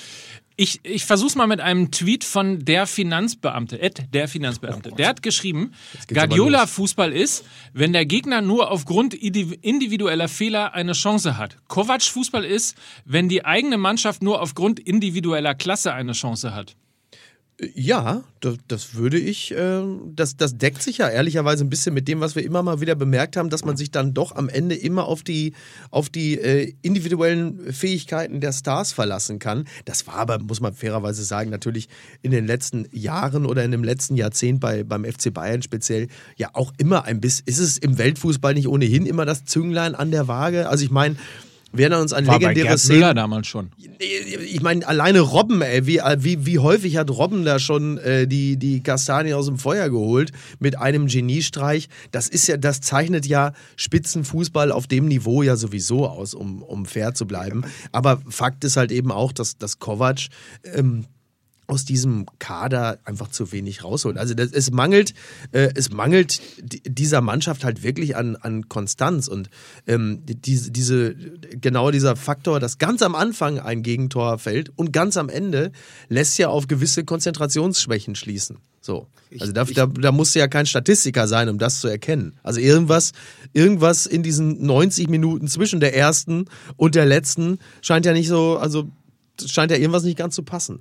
Ich, ich versuch's mal mit einem Tweet von der Finanzbeamte, Ed, der Finanzbeamte. Der hat geschrieben, Guardiola-Fußball ist, wenn der Gegner nur aufgrund indi- individueller Fehler eine Chance hat. Kovac-Fußball ist, wenn die eigene Mannschaft nur aufgrund individueller Klasse eine Chance hat. Ja, das, das würde ich, äh, das, das deckt sich ja ehrlicherweise ein bisschen mit dem, was wir immer mal wieder bemerkt haben, dass man sich dann doch am Ende immer auf die, auf die äh, individuellen Fähigkeiten der Stars verlassen kann. Das war aber, muss man fairerweise sagen, natürlich in den letzten Jahren oder in dem letzten Jahrzehnt bei, beim FC Bayern speziell ja auch immer ein bisschen, ist es im Weltfußball nicht ohnehin immer das Zünglein an der Waage? Also ich meine, wir erinnern uns an War bei legendäre Gerd Szenen. Müller damals schon. Ich meine, alleine Robben, ey, wie, wie, wie häufig hat Robben da schon äh, die, die Kastanien aus dem Feuer geholt mit einem Geniestreich? Das ist ja, das zeichnet ja Spitzenfußball auf dem Niveau ja sowieso aus, um, um fair zu bleiben. Aber Fakt ist halt eben auch, dass, dass Kovac ähm, aus diesem Kader einfach zu wenig rausholt. Also das, es mangelt, äh, es mangelt di- dieser Mannschaft halt wirklich an, an Konstanz und ähm, die- diese, diese genau dieser Faktor, dass ganz am Anfang ein Gegentor fällt und ganz am Ende lässt ja auf gewisse Konzentrationsschwächen schließen. So, also da, da, da musst du ja kein Statistiker sein, um das zu erkennen. Also irgendwas, irgendwas in diesen 90 Minuten zwischen der ersten und der letzten scheint ja nicht so, also scheint ja irgendwas nicht ganz zu passen.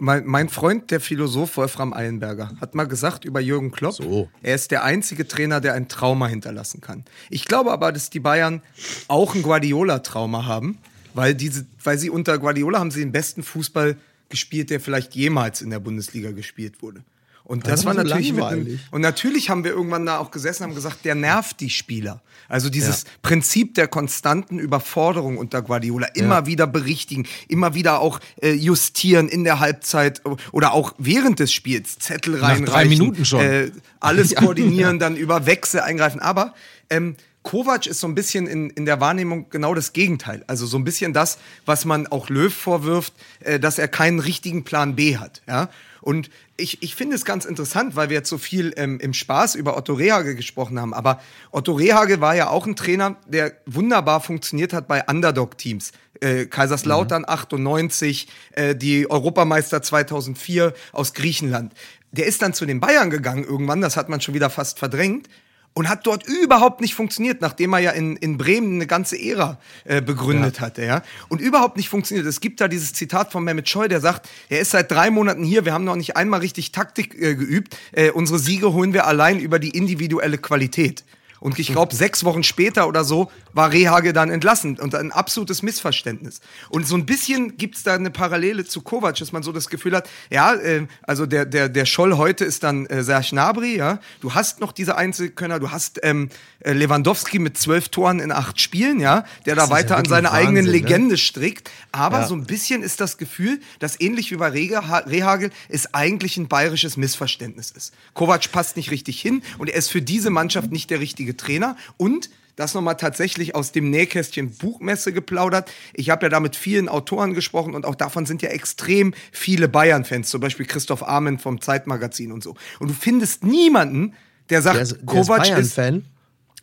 Mein, mein Freund, der Philosoph Wolfram Eilenberger, hat mal gesagt über Jürgen Klopp, So. er ist der einzige Trainer, der ein Trauma hinterlassen kann. Ich glaube aber, dass die Bayern auch ein Guardiola-Trauma haben, weil, diese, weil sie unter Guardiola haben sie den besten Fußball gespielt, der vielleicht jemals in der Bundesliga gespielt wurde. Und das Das war so natürlich einem, und natürlich haben wir irgendwann da auch gesessen und haben gesagt, der nervt die Spieler. Also dieses Prinzip der konstanten Überforderung unter Guardiola, immer wieder berichtigen, immer wieder auch äh, justieren in der Halbzeit oder auch während des Spiels, Zettel Nach reinreichen. drei Minuten schon. Äh, alles koordinieren, dann über Wechsel eingreifen. Aber ähm, Kovac ist so ein bisschen in, in der Wahrnehmung genau das Gegenteil. Also so ein bisschen das, was man auch Löw vorwirft, äh, dass er keinen richtigen Plan B hat. Ja? Und ich, ich finde es ganz interessant, weil wir jetzt so viel ähm, im Spaß über Otto Rehage gesprochen haben. Aber Otto Rehage war ja auch ein Trainer, der wunderbar funktioniert hat bei Underdog-Teams. Äh, Kaiserslautern 98, äh, die Europameister 2004 aus Griechenland. Der ist dann zu den Bayern gegangen irgendwann, das hat man schon wieder fast verdrängt. Und hat dort überhaupt nicht funktioniert, nachdem er ja in, in Bremen eine ganze Ära äh, begründet hatte, ja. Und überhaupt nicht funktioniert. Es gibt da dieses Zitat von Mehmet Scheu, der sagt, er ist seit drei Monaten hier, wir haben noch nicht einmal richtig Taktik äh, geübt. Äh, unsere Siege holen wir allein über die individuelle Qualität. Und ich glaube, sechs Wochen später oder so war Rehage dann entlassen und ein absolutes Missverständnis. Und so ein bisschen gibt's da eine Parallele zu Kovac, dass man so das Gefühl hat, ja, äh, also der, der, der Scholl heute ist dann äh, Serge Gnabry, ja. Du hast noch diese Einzelkönner, du hast ähm, äh, Lewandowski mit zwölf Toren in acht Spielen, ja, der da ist ja weiter an seine eigenen Wahnsinn, ne? Legende strickt. Aber Ja. so ein bisschen ist das Gefühl, dass ähnlich wie bei Reha- Rehagel es eigentlich ein bayerisches Missverständnis ist. Kovac passt nicht richtig hin und er ist für diese Mannschaft nicht der richtige Trainer. Und das nochmal tatsächlich aus dem Nähkästchen Buchmesse geplaudert. Ich habe ja da mit vielen Autoren gesprochen und auch davon sind ja extrem viele Bayern-Fans, zum Beispiel Christoph Arment vom Zeitmagazin und so. Und du findest niemanden, der sagt, Der ist, der Kovac ist, Bayern-Fan.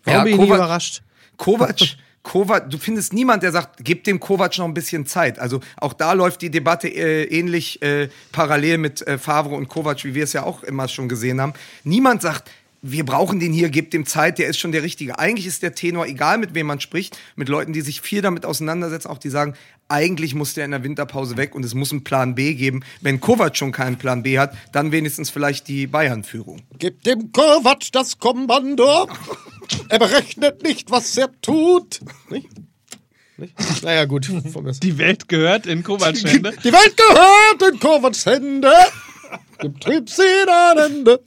Ja, Warum bin ich Kovac- überrascht? Kovac, Kovac, du findest niemand, der sagt, gib dem Kovac noch ein bisschen Zeit. Also auch da läuft die Debatte äh, ähnlich äh, parallel mit äh, Favre und Kovac, wie wir es ja auch immer schon gesehen haben. Niemand sagt, wir brauchen den hier, gebt dem Zeit, der ist schon der Richtige. Eigentlich ist der Tenor, egal mit wem man spricht, mit Leuten, die sich viel damit auseinandersetzen, auch die sagen, eigentlich muss der in der Winterpause weg und es muss einen Plan B geben. Wenn Kovac schon keinen Plan B hat, dann wenigstens vielleicht die Bayern-Führung. Gib dem Kovac das Kommando. Er berechnet nicht, was er tut. Nicht? Naja, gut. Die Welt gehört in Kovacs Hände. Die Welt gehört in Kovacs Hände. Dem Trieb sie ein Ende.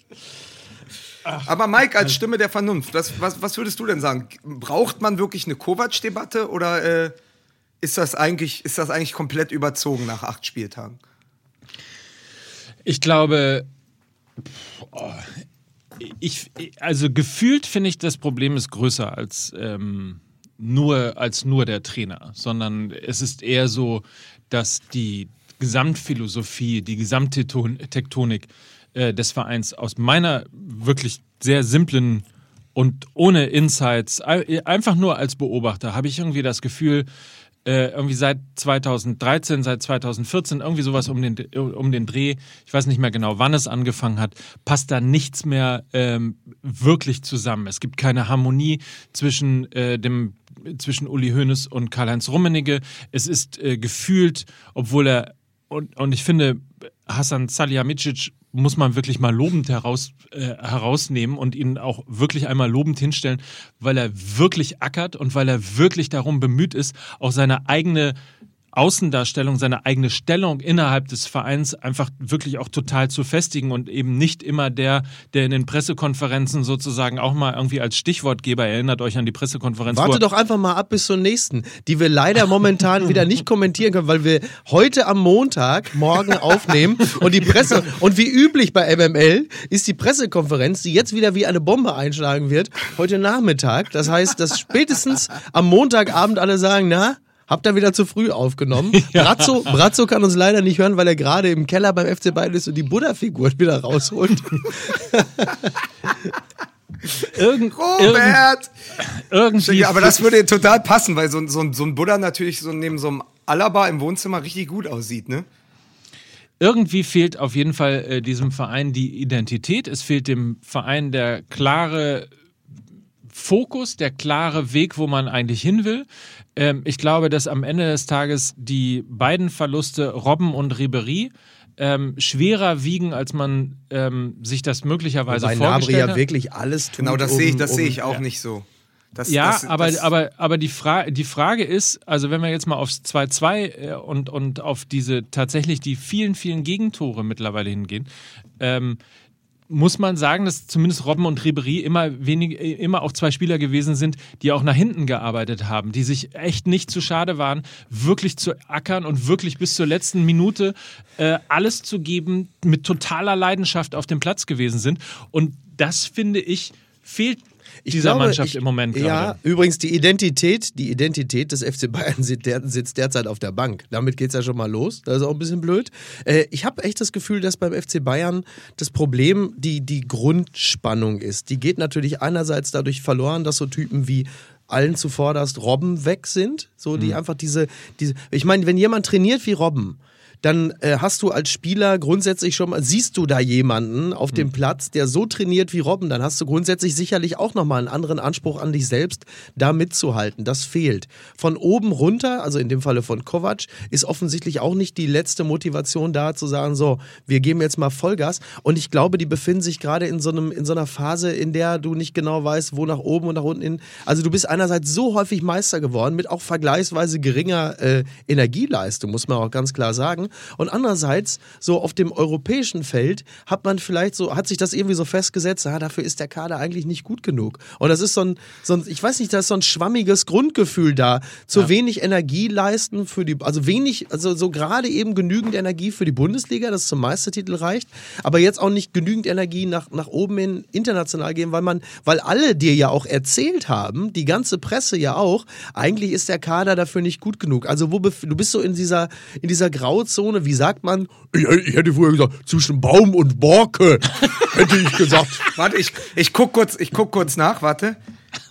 Aber Mike, als Stimme der Vernunft, was, was, was würdest du denn sagen? Braucht man wirklich eine Kovac-Debatte oder äh, ist, das eigentlich, ist das eigentlich komplett überzogen nach acht Spieltagen? Ich glaube, oh, ich, also gefühlt finde ich, das Problem ist größer als, ähm, nur, als nur der Trainer, sondern es ist eher so, dass die Gesamtphilosophie, die Gesamttektonik äh, des Vereins aus meiner wirklich sehr simplen und ohne Insights, ei- einfach nur als Beobachter, habe ich irgendwie das Gefühl, äh, irgendwie seit 2013, seit 2014, irgendwie sowas um den, um den Dreh, ich weiß nicht mehr genau, wann es angefangen hat, passt da nichts mehr ähm, wirklich zusammen. Es gibt keine Harmonie zwischen äh, dem zwischen Uli Hoeneß und Karl-Heinz Rummenigge. Es ist äh, gefühlt, obwohl er und, und ich finde, Hassan Salihamidzic muss man wirklich mal lobend heraus, äh, herausnehmen und ihn auch wirklich einmal lobend hinstellen, weil er wirklich ackert und weil er wirklich darum bemüht ist, auch seine eigene Außendarstellung, seine eigene Stellung innerhalb des Vereins einfach wirklich auch total zu festigen und eben nicht immer der, der in den Pressekonferenzen sozusagen auch mal irgendwie als Stichwortgeber erinnert euch an die Pressekonferenz. Warte doch einfach mal ab bis zur nächsten, die wir leider momentan wieder nicht kommentieren können, weil wir heute am Montag morgen aufnehmen und die Presse und wie üblich bei MML ist die Pressekonferenz, die jetzt wieder wie eine Bombe einschlagen wird, heute Nachmittag. Das heißt, dass spätestens am Montagabend alle sagen, na, Habt ihr wieder zu früh aufgenommen? Brazzo, Brazzo kann uns leider nicht hören, weil er gerade im Keller beim FC Bayern ist und die Buddha-Figur wieder rausholt. Irgend, irgend, Robert! irgendwie Ja, aber das würde total passen, weil so, ein- so, ein- so ein Buddha natürlich so neben so einem Alaba im Wohnzimmer richtig gut aussieht, ne? irgendwie fehlt auf jeden Fall äh, diesem Verein die Identität. Es fehlt dem Verein der klare Fokus, der klare Weg, wo man eigentlich hin will. Ähm, ich glaube, dass am Ende des Tages die beiden Verluste Robben und Ribery ähm, schwerer wiegen, als man ähm, sich das möglicherweise Weil Nabri vorgestellt ja hat. wirklich alles tut. Genau, das um, sehe ich, das um, sehe ich auch nicht so. Das, Ja, das, aber, das, aber, aber die, Fra die Frage ist, also wenn wir jetzt mal aufs 2-2 äh, und, und auf diese tatsächlich die vielen, vielen Gegentore mittlerweile hingehen, ähm, muss man sagen, dass zumindest Robben und Ribery immer wenig, äh, immer auch zwei Spieler gewesen sind, die auch nach hinten gearbeitet haben, die sich echt nicht zu schade waren, wirklich zu ackern und wirklich bis zur letzten Minute äh, alles zu geben, mit totaler Leidenschaft auf dem Platz gewesen sind. Und das finde ich fehlt Ich dieser glaube, Mannschaft ich, im Moment Ja, gerade. übrigens die Identität, die Identität des FC Bayern sitzt, der, sitzt derzeit auf der Bank. Damit geht's ja schon mal los. Das ist auch ein bisschen blöd. Äh, ich habe echt das Gefühl, dass beim FC Bayern das Problem die, die Grundspannung ist. Die geht natürlich einerseits dadurch verloren, dass so Typen wie allen zuvorderst Robben weg sind. So, die einfach diese, diese. Ich meine, wenn jemand trainiert wie Robben, dann äh, hast du als Spieler grundsätzlich schon mal, siehst du da jemanden auf dem Platz, der so trainiert wie Robben, dann hast du grundsätzlich sicherlich auch nochmal einen anderen Anspruch an dich selbst, da mitzuhalten. Das fehlt. Von oben runter, also in dem Falle von Kovac, ist offensichtlich auch nicht die letzte Motivation da, zu sagen, so, wir geben jetzt mal Vollgas. Und ich glaube, die befinden sich gerade in so einem, in so einer Phase, in der du nicht genau weißt, wo nach oben und nach unten hin. Also du bist einerseits so häufig Meister geworden, mit auch vergleichsweise geringer äh, Energieleistung, muss man auch ganz klar sagen. Und andererseits, so auf dem europäischen Feld, hat man vielleicht so, hat sich das irgendwie so festgesetzt, ah, dafür ist der Kader eigentlich nicht gut genug. Und das ist so ein, so ein ich weiß nicht, da ist so ein schwammiges Grundgefühl da. Zu wenig Energie leisten für die, also wenig, also so gerade eben genügend Energie für die Bundesliga, das zum Meistertitel reicht, aber jetzt auch nicht genügend Energie nach, nach oben hin international gehen, weil man, weil alle dir ja auch erzählt haben, die ganze Presse ja auch, eigentlich ist der Kader dafür nicht gut genug. Also wo du bist so in dieser, in dieser Grauzone, wie sagt man, Ich, ich hätte früher gesagt, zwischen Baum und Borke, hätte ich gesagt. Warte, ich, ich guck kurz, ich guck kurz nach, warte.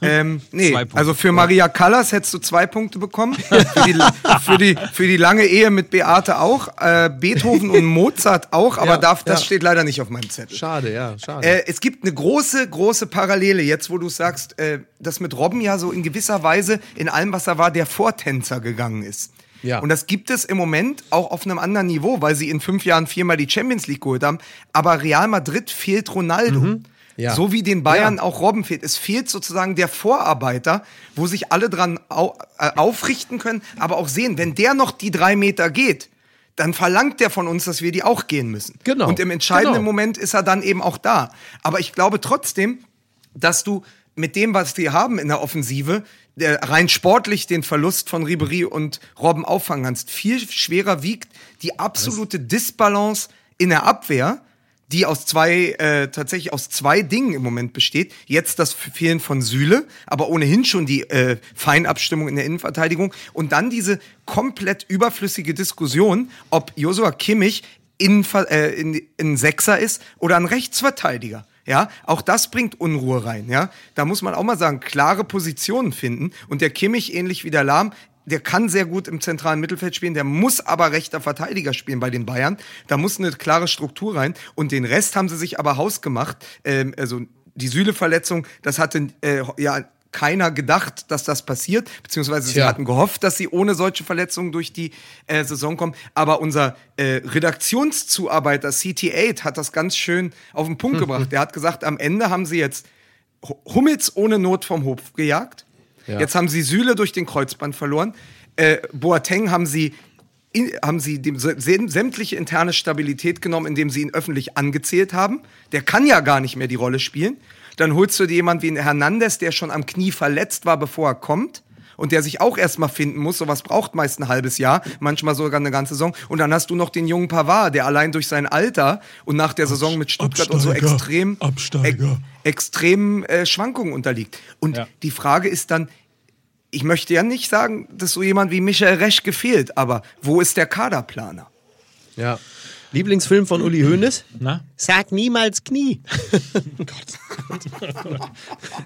Ähm, nee, also für Maria Callas hättest du zwei Punkte bekommen. Für die, für die, für die lange Ehe mit Beate auch. Äh, Beethoven und Mozart auch, aber Ja, darf, das ja. steht leider nicht auf meinem Zettel. schade, ja, schade. Äh, es gibt eine große, große Parallele jetzt, wo du sagst, äh, dass mit Robben ja so in gewisser Weise in allem, was er war, der Vortänzer gegangen ist. Ja. Und das gibt es im Moment auch auf einem anderen Niveau, weil sie in fünf Jahren viermal die Champions League geholt haben. Aber Real Madrid fehlt Ronaldo. Mhm. Ja. So wie den Bayern Ja. auch Robben fehlt. Es fehlt sozusagen der Vorarbeiter, wo sich alle dran au äh, aufrichten können, aber auch sehen, wenn der noch die drei Meter geht, dann verlangt der von uns, dass wir die auch gehen müssen. Genau. Und im entscheidenden Genau. Moment ist er dann eben auch da. Aber ich glaube trotzdem, dass du mit dem, was wir haben in der Offensive, rein sportlich den Verlust von Ribery und Robben auffangen kannst. Viel schwerer wiegt die absolute Disbalance in der Abwehr, die aus zwei, äh, tatsächlich aus zwei Dingen im Moment besteht. Jetzt das Fehlen von Süle, aber ohnehin schon die äh, Feinabstimmung in der Innenverteidigung und dann diese komplett überflüssige Diskussion, ob Josua Kimmich in, äh, in, in Sechser ist oder ein Rechtsverteidiger. Ja, auch das bringt Unruhe rein. Ja, da muss man auch mal sagen, klare Positionen finden. Und der Kimmich, ähnlich wie der Lahm, der kann sehr gut im zentralen Mittelfeld spielen, der muss aber rechter Verteidiger spielen bei den Bayern. Da muss eine klare Struktur rein. Und den Rest haben sie sich aber hausgemacht. Ähm, also die Sühle-Verletzung, das hatte äh, ja keiner gedacht, dass das passiert, beziehungsweise sie Tja. hatten gehofft, dass sie ohne solche Verletzungen durch die äh, Saison kommen. Aber unser äh, Redaktionszuarbeiter CT8 hat das ganz schön auf den Punkt gebracht. Der hat gesagt, am Ende haben sie jetzt Hu- Hummels ohne Not vom Hof gejagt. Ja. Jetzt haben sie Süle durch den Kreuzband verloren. Äh, Boateng haben sie in, haben sie dem säm- sämtliche interne Stabilität genommen, indem sie ihn öffentlich angezählt haben. Der kann ja gar nicht mehr die Rolle spielen. Dann holst du dir jemanden wie einen Hernandez, der schon am Knie verletzt war, bevor er kommt. Und der sich auch erstmal finden muss. Sowas braucht meist ein halbes Jahr, manchmal sogar eine ganze Saison. Und dann hast du noch den jungen Pavard, der allein durch sein Alter und nach der Saison mit Stuttgart und so Absteiger, extrem, Absteiger. extremen äh, Schwankungen unterliegt. Und Ja. die Frage ist dann, ich möchte ja nicht sagen, dass so jemand wie Michael Resch gefehlt, aber wo ist der Kaderplaner? ja. Lieblingsfilm von Uli Hoeneß? Na? Sag niemals Knie.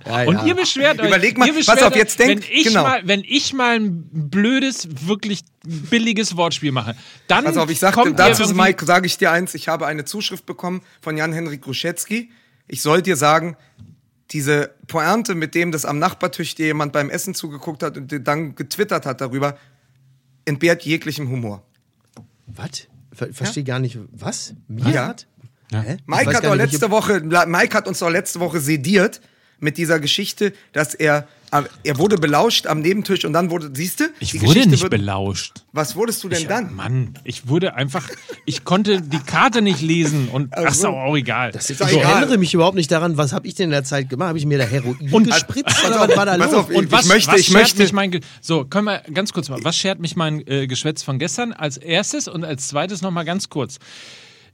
Ja, Und ja. ihr beschwert euch. Überleg mal, beschwert auf, euch, jetzt denk- wenn ich, genau. mal, wenn ich mal ein blödes, wirklich billiges Wortspiel mache, dann Pass auf, ich kommt dazu, Mike, sage ich dir eins, ich habe eine Zuschrift bekommen von Jan-Henrik Gruschetzky. Ich soll dir sagen, diese Pointe, mit dem das am Nachbartisch dir jemand beim Essen zugeguckt hat und dir dann getwittert hat darüber, entbehrt jeglichem Humor. Was? Ver verstehe gar nicht. Was? Mir Ja. hat? Ich Mike hat, doch nicht, letzte Woche, Mike hat uns doch letzte Woche sediert mit dieser Geschichte, dass er, er wurde belauscht am Nebentisch und dann wurde, siehst du? Ich die wurde Geschichte nicht wird- belauscht. Was wurdest du denn Ich, dann? Mann, ich wurde einfach, ich konnte die Karte nicht lesen und ach so, auch egal. Das ist doch ich egal. erinnere mich überhaupt nicht daran, was habe ich denn in der Zeit gemacht? Habe ich mir da Heroin Und- gespritzt oder was war da los? auf, ich- Und was, möchte- was ich schert möchte- mich mein, so, können wir ganz kurz mal, was schert mich mein äh, Geschwätz von gestern als erstes und als zweites nochmal ganz kurz.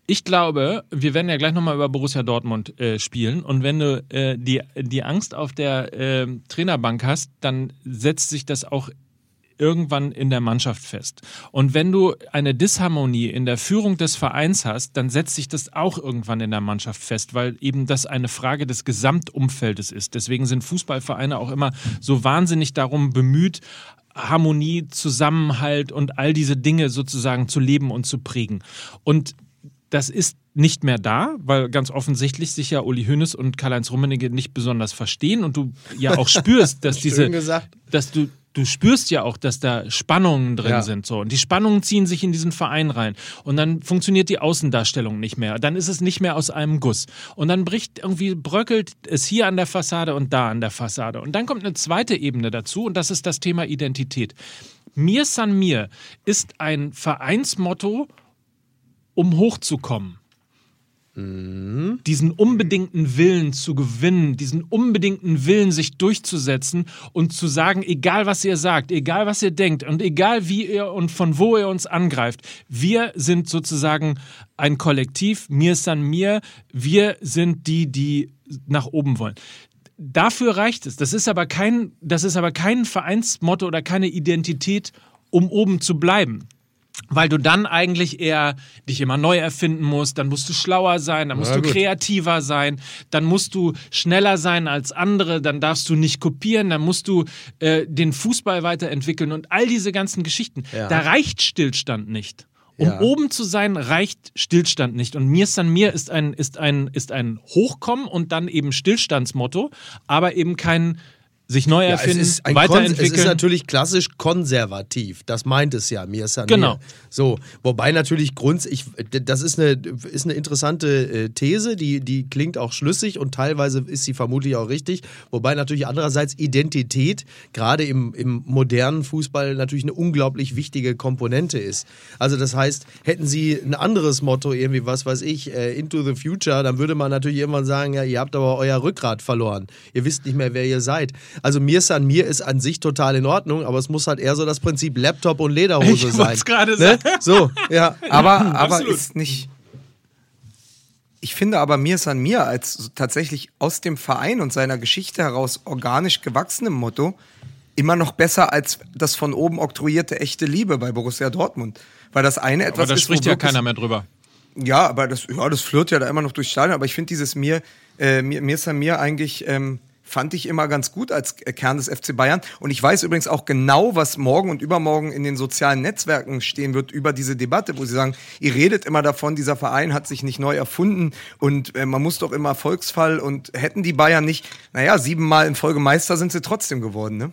Ich glaube, wir werden ja gleich nochmal über Borussia Dortmund äh, spielen und wenn du äh, die, die Angst auf der äh, Trainerbank hast, dann setzt sich das auch irgendwann in der Mannschaft fest. Und wenn du eine Disharmonie in der Führung des Vereins hast, dann setzt sich das auch irgendwann in der Mannschaft fest, weil eben das eine Frage des Gesamtumfeldes ist. Deswegen sind Fußballvereine auch immer so wahnsinnig darum bemüht, Harmonie, Zusammenhalt und all diese Dinge sozusagen zu leben und zu prägen. Und das ist nicht mehr da, weil ganz offensichtlich sich ja Uli Hoeneß und Karl-Heinz Rummenigge nicht besonders verstehen und du ja auch spürst, dass diese, gesagt. dass du du spürst ja auch, dass da Spannungen drin Ja. sind so und die Spannungen ziehen sich in diesen Verein rein und dann funktioniert die Außendarstellung nicht mehr, dann ist es nicht mehr aus einem Guss und dann bricht irgendwie bröckelt es hier an der Fassade und da an der Fassade und dann kommt eine zweite Ebene dazu und das ist das Thema Identität. Mir san mir ist ein Vereinsmotto, um hochzukommen diesen unbedingten Willen zu gewinnen, diesen unbedingten Willen, sich durchzusetzen und zu sagen, egal was ihr sagt, egal was ihr denkt und egal wie ihr und von wo ihr uns angreift, wir sind sozusagen ein Kollektiv, mir ist an mir, wir sind die, die nach oben wollen. Dafür reicht es. Das ist aber kein, das ist aber kein Vereinsmotto oder keine Identität, um oben zu bleiben weil du dann eigentlich eher dich immer neu erfinden musst, dann musst du schlauer sein, dann musst du kreativer sein, dann musst du schneller sein als andere, dann darfst du nicht kopieren, dann musst du äh, den Fußball weiterentwickeln und all diese ganzen Geschichten. Ja. Da reicht Stillstand nicht. Um Ja. oben zu sein, reicht Stillstand nicht. Und mir ist an mir ist ein, ist ein, ist ein Hochkommen und dann eben Stillstandsmotto, aber eben kein sich neu Ja, es erfinden, ist, Kon es weiterentwickeln. ist natürlich klassisch konservativ. Das meint es ja, mir ist an Genau. So, wobei natürlich Grund, ich, das ist eine, ist eine interessante äh, These, die, die klingt auch schlüssig und teilweise ist sie vermutlich auch richtig. Wobei natürlich andererseits Identität gerade im, im modernen Fußball natürlich eine unglaublich wichtige Komponente ist. Also das heißt, hätten sie ein anderes Motto, irgendwie, was weiß ich, äh, into the future, dann würde man natürlich irgendwann sagen, ja, ihr habt aber euer Rückgrat verloren. Ihr wisst nicht mehr, wer ihr seid. Also mir ist an mir ist an sich total in Ordnung, aber es muss halt eher so das Prinzip Laptop und Lederhose Ich sein. gerade ne? sagen. So, ja. Aber, aber Absolut. ist nicht. Ich finde aber mir ist an mir als tatsächlich aus dem Verein und seiner Geschichte heraus organisch gewachsenem Motto immer noch besser als das von oben oktroyierte echte Liebe bei Borussia Dortmund. Weil das eine etwas aber da ist, spricht ja keiner mehr drüber. Ja, aber das, ja, das flirrt ja da immer noch durchs Stadion. Aber ich finde dieses mir, äh, mir, mir ist an mir eigentlich, ähm, fand ich immer ganz gut als Kern des FC Bayern. Und ich weiß übrigens auch genau, was morgen und übermorgen in den sozialen Netzwerken stehen wird über diese Debatte, wo sie sagen, ihr redet immer davon, dieser Verein hat sich nicht neu erfunden und äh, man muss doch immer Volksfall und hätten die Bayern nicht, naja, siebenmal in Folge Meister sind sie trotzdem geworden, ne?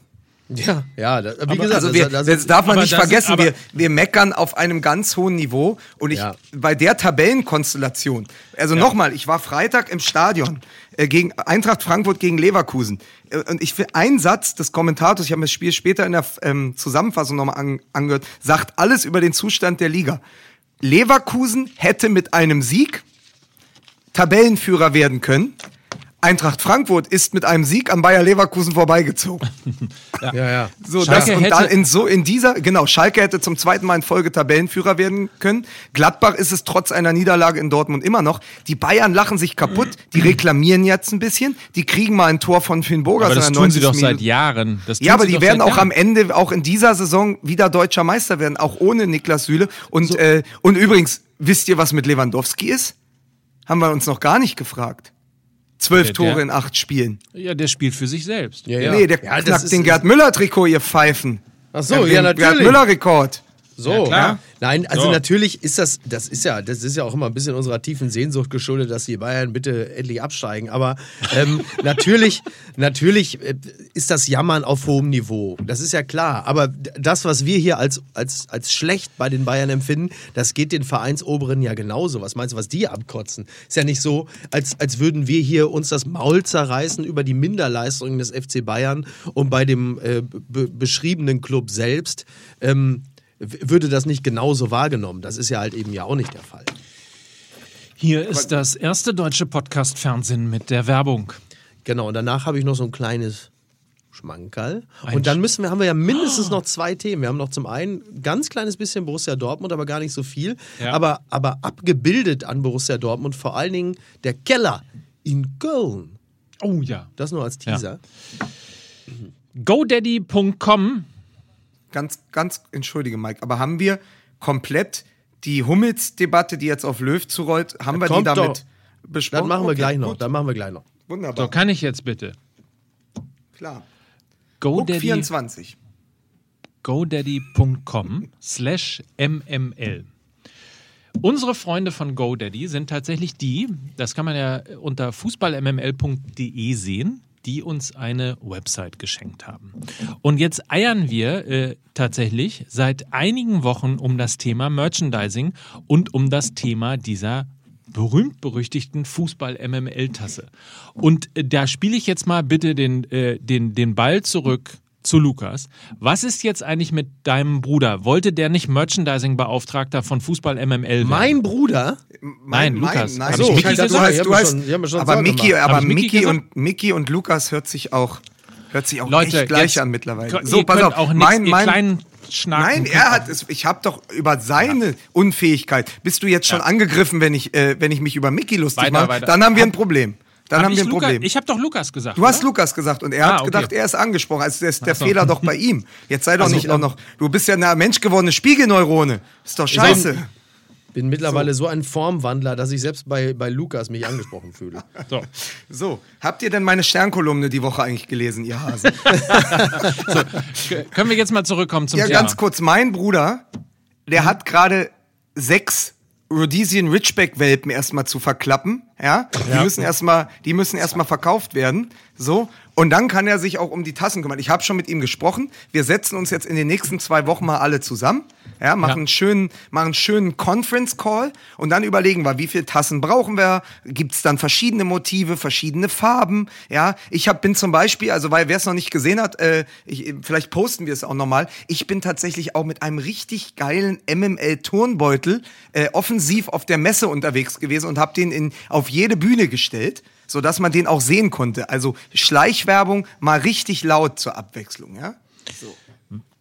Ja, ja, da, wie Aber- gesagt, Also das- wir, das- das darf man nicht das- vergessen, aber- wir, wir meckern auf einem ganz hohen Niveau und ich Ja. bei der Tabellenkonstellation, also nochmal, ich war Freitag im Stadion äh, gegen Eintracht Frankfurt gegen Leverkusen Äh, und ich will ein Satz des Kommentators, ich habe mir das Spiel später in der ähm, Zusammenfassung nochmal an, angehört, sagt alles über den Zustand der Liga. Leverkusen hätte mit einem Sieg Tabellenführer werden können. Eintracht Frankfurt ist mit einem Sieg an Bayer Leverkusen vorbeigezogen. ja, ja. So, Schalke das, und dann in so in dieser, genau, Schalke hätte zum zweiten Mal in Folge Tabellenführer werden können. Gladbach ist es trotz einer Niederlage in Dortmund immer noch. Die Bayern lachen sich kaputt, die reklamieren jetzt ein bisschen, die kriegen mal ein Tor von Finn Burgers Aber das in der tun sie 90. doch seit. Jahren. Ja, aber die werden auch am Jahren. Ende, auch in dieser Saison wieder deutscher Meister werden, auch ohne Niklas Süle. Und, äh, und übrigens, wisst ihr, was mit Lewandowski ist? Haben wir uns noch gar nicht gefragt. Zwölf Der- der- Tore in acht Spielen. Ja, der spielt für sich selbst. ja, ja. Nee, der ja, knackt den Gerd Müller-Trikot, ihr Pfeifen. Ach so, Den ja, Gerd natürlich. Müller-Rekord. So, Ja, klar. nein, also So. natürlich ist das, das ist ja, das ist ja auch immer ein bisschen unserer tiefen Sehnsucht geschuldet, dass die Bayern bitte endlich absteigen. Aber ähm, natürlich, natürlich äh, ist das Jammern auf hohem Niveau. Das ist ja klar. Aber das, was wir hier als, als, als schlecht bei den Bayern empfinden, das geht den Vereinsoberen ja genauso. Was meinst du, was die abkotzen? Ist ja nicht so, als, als würden wir hier uns das Maul zerreißen über die Minderleistungen des FC Bayern und bei dem äh, be beschriebenen Club selbst. Ähm, würde das nicht genauso wahrgenommen. Das ist ja halt eben ja auch nicht der Fall. Hier ist das erste deutsche Podcast-Fernsehen mit der Werbung. Genau, und danach habe ich noch so ein kleines Schmankerl. Ein Und dann müssen wir, haben wir ja mindestens noch zwei Themen. Wir haben noch zum einen ein ganz kleines bisschen Borussia Dortmund, aber gar nicht so viel. Ja. Aber, aber abgebildet an Borussia Dortmund vor allen Dingen der Keller in Köln. Oh ja. Das nur als Teaser. GoDaddy.com. Ganz, ganz, entschuldige Mike, aber haben wir komplett die Hummels-Debatte, die jetzt auf Löw zurollt, haben wir die damit doch. besprochen? Das machen wir Okay, gleich noch. gut. Das machen wir gleich noch. Wunderbar, So, kann ich jetzt bitte? klar. Hook GoDaddy, 24. GoDaddy.com slash MML. Unsere Freunde von GoDaddy sind tatsächlich die, das kann man ja unter fußballmml.de sehen, die uns eine Website geschenkt haben. Und jetzt eiern wir äh, tatsächlich seit einigen Wochen um das Thema Merchandising und um das Thema dieser berühmt-berüchtigten Fußball-MML-Tasse. Und äh, da spiele ich jetzt mal bitte den, äh, den, den Ball zurück zu Lukas. Was ist jetzt eigentlich mit deinem Bruder? Wollte der nicht Merchandising-Beauftragter von Fußball MML werden? Mein Bruder, Nein, Lukas. Nein, so, Mickey du gesagt? hab du schon- schon aber Mickey, aber Mickey und, Mickey und Lukas hört sich auch, hört sich auch Leute, echt gleich jetzt- an mittlerweile. Ihr So, pass könnt auf, auch nix, mein, ihr mein, kleinen Schnaken. Nein, er hat es. Ich habe doch über seine Unfähigkeit. Bist du jetzt schon angegriffen, wenn ich, äh, wenn ich mich über Mickey lustig Weiter, mache? weiter. Dann haben wir ein Problem. Dann Hab haben ich wir ein Luca- Problem. Ich habe doch Lukas gesagt. Du hast oder? Lukas gesagt und er Ah, hat okay. gedacht, er ist angesprochen. Also ist der so. Fehler doch bei ihm. Jetzt sei doch Also, nicht auch noch. Du bist ja eine menschgewordene Spiegelneurone. Ist doch scheiße. bin mittlerweile so. ein Formwandler, dass ich selbst bei, bei Lukas mich angesprochen fühle. So. So, habt ihr denn meine Sternkolumne die Woche eigentlich gelesen, ihr Hasen? K- Können wir jetzt mal zurückkommen zum ja, Thema? ganz kurz. Mein Bruder, der hat gerade sechs Rhodesian Ridgeback-Welpen erstmal zu verklappen. Ja, die müssen erstmal, die müssen erstmal verkauft werden. So. Und dann kann er sich auch um die Tassen kümmern. Ich habe schon mit ihm gesprochen. Wir setzen uns jetzt in den nächsten zwei Wochen mal alle zusammen. Ja, machen Ja. einen schönen, machen einen schönen Conference Call und dann überlegen wir, wie viele Tassen brauchen wir? Gibt es dann verschiedene Motive, verschiedene Farben? Ja, ich hab, bin zum Beispiel, also weil wer es noch nicht gesehen hat, äh, ich, vielleicht posten wir es auch nochmal. Ich bin tatsächlich auch mit einem richtig geilen MML-Turnbeutel äh, offensiv auf der Messe unterwegs gewesen und habe den in, auf jede Bühne gestellt, sodass man den auch sehen konnte. Also Schleichwerbung mal richtig laut zur Abwechslung. Ja.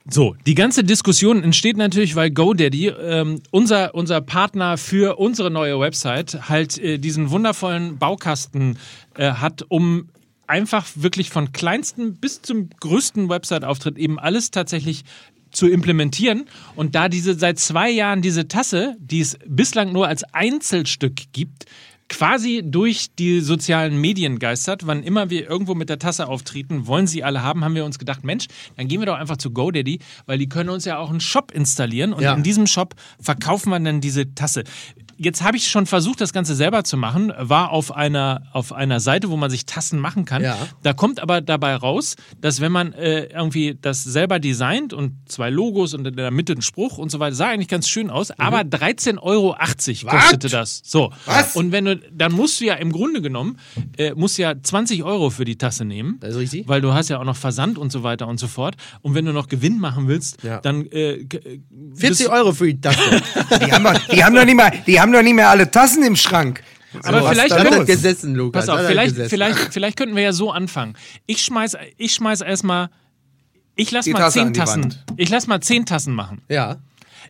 So, die ganze Diskussion entsteht natürlich, weil GoDaddy, ähm, unser, unser Partner für unsere neue Website, halt äh, diesen wundervollen Baukasten äh, hat, um einfach wirklich von kleinsten bis zum größten Website-Auftritt eben alles tatsächlich zu implementieren. Und da diese seit zwei Jahren diese Tasse, die es bislang nur als Einzelstück gibt, quasi durch die sozialen Medien geistert. Wann immer wir irgendwo mit der Tasse auftreten, wollen sie alle haben, haben wir uns gedacht, Mensch, dann gehen wir doch einfach zu GoDaddy, weil die können uns ja auch einen Shop installieren und Ja. in diesem Shop verkaufen wir dann diese Tasse. Jetzt habe ich schon versucht, das Ganze selber zu machen, war auf einer, auf einer Seite, wo man sich Tassen machen kann. Ja. Da kommt aber dabei raus, dass wenn man äh, irgendwie das selber designt und zwei Logos und in der Mitte ein Spruch und so weiter, sah eigentlich ganz schön aus, aber 13,80 Euro kostete das. So. Was? Und wenn du, dann musst du ja im Grunde genommen, äh, musst du ja 20 Euro für die Tasse nehmen. Das ist richtig. Weil du hast ja auch noch Versand und so weiter und so fort. Und wenn du noch Gewinn machen willst, Ja. dann äh, g- äh, 40 bist- Euro für die Tasse. Die haben, doch, die, haben doch nicht mehr, die haben doch nicht mehr alle Tassen im Schrank. Aber was vielleicht los? gesessen, Lukas. Pass auf, vielleicht, gesessen. vielleicht, vielleicht könnten wir ja so anfangen. Ich schmeiß, ich schmeiß erstmal, ich lass Die mal Tasse zehn Tassen, Wand. ich lass mal zehn Tassen machen. Ja.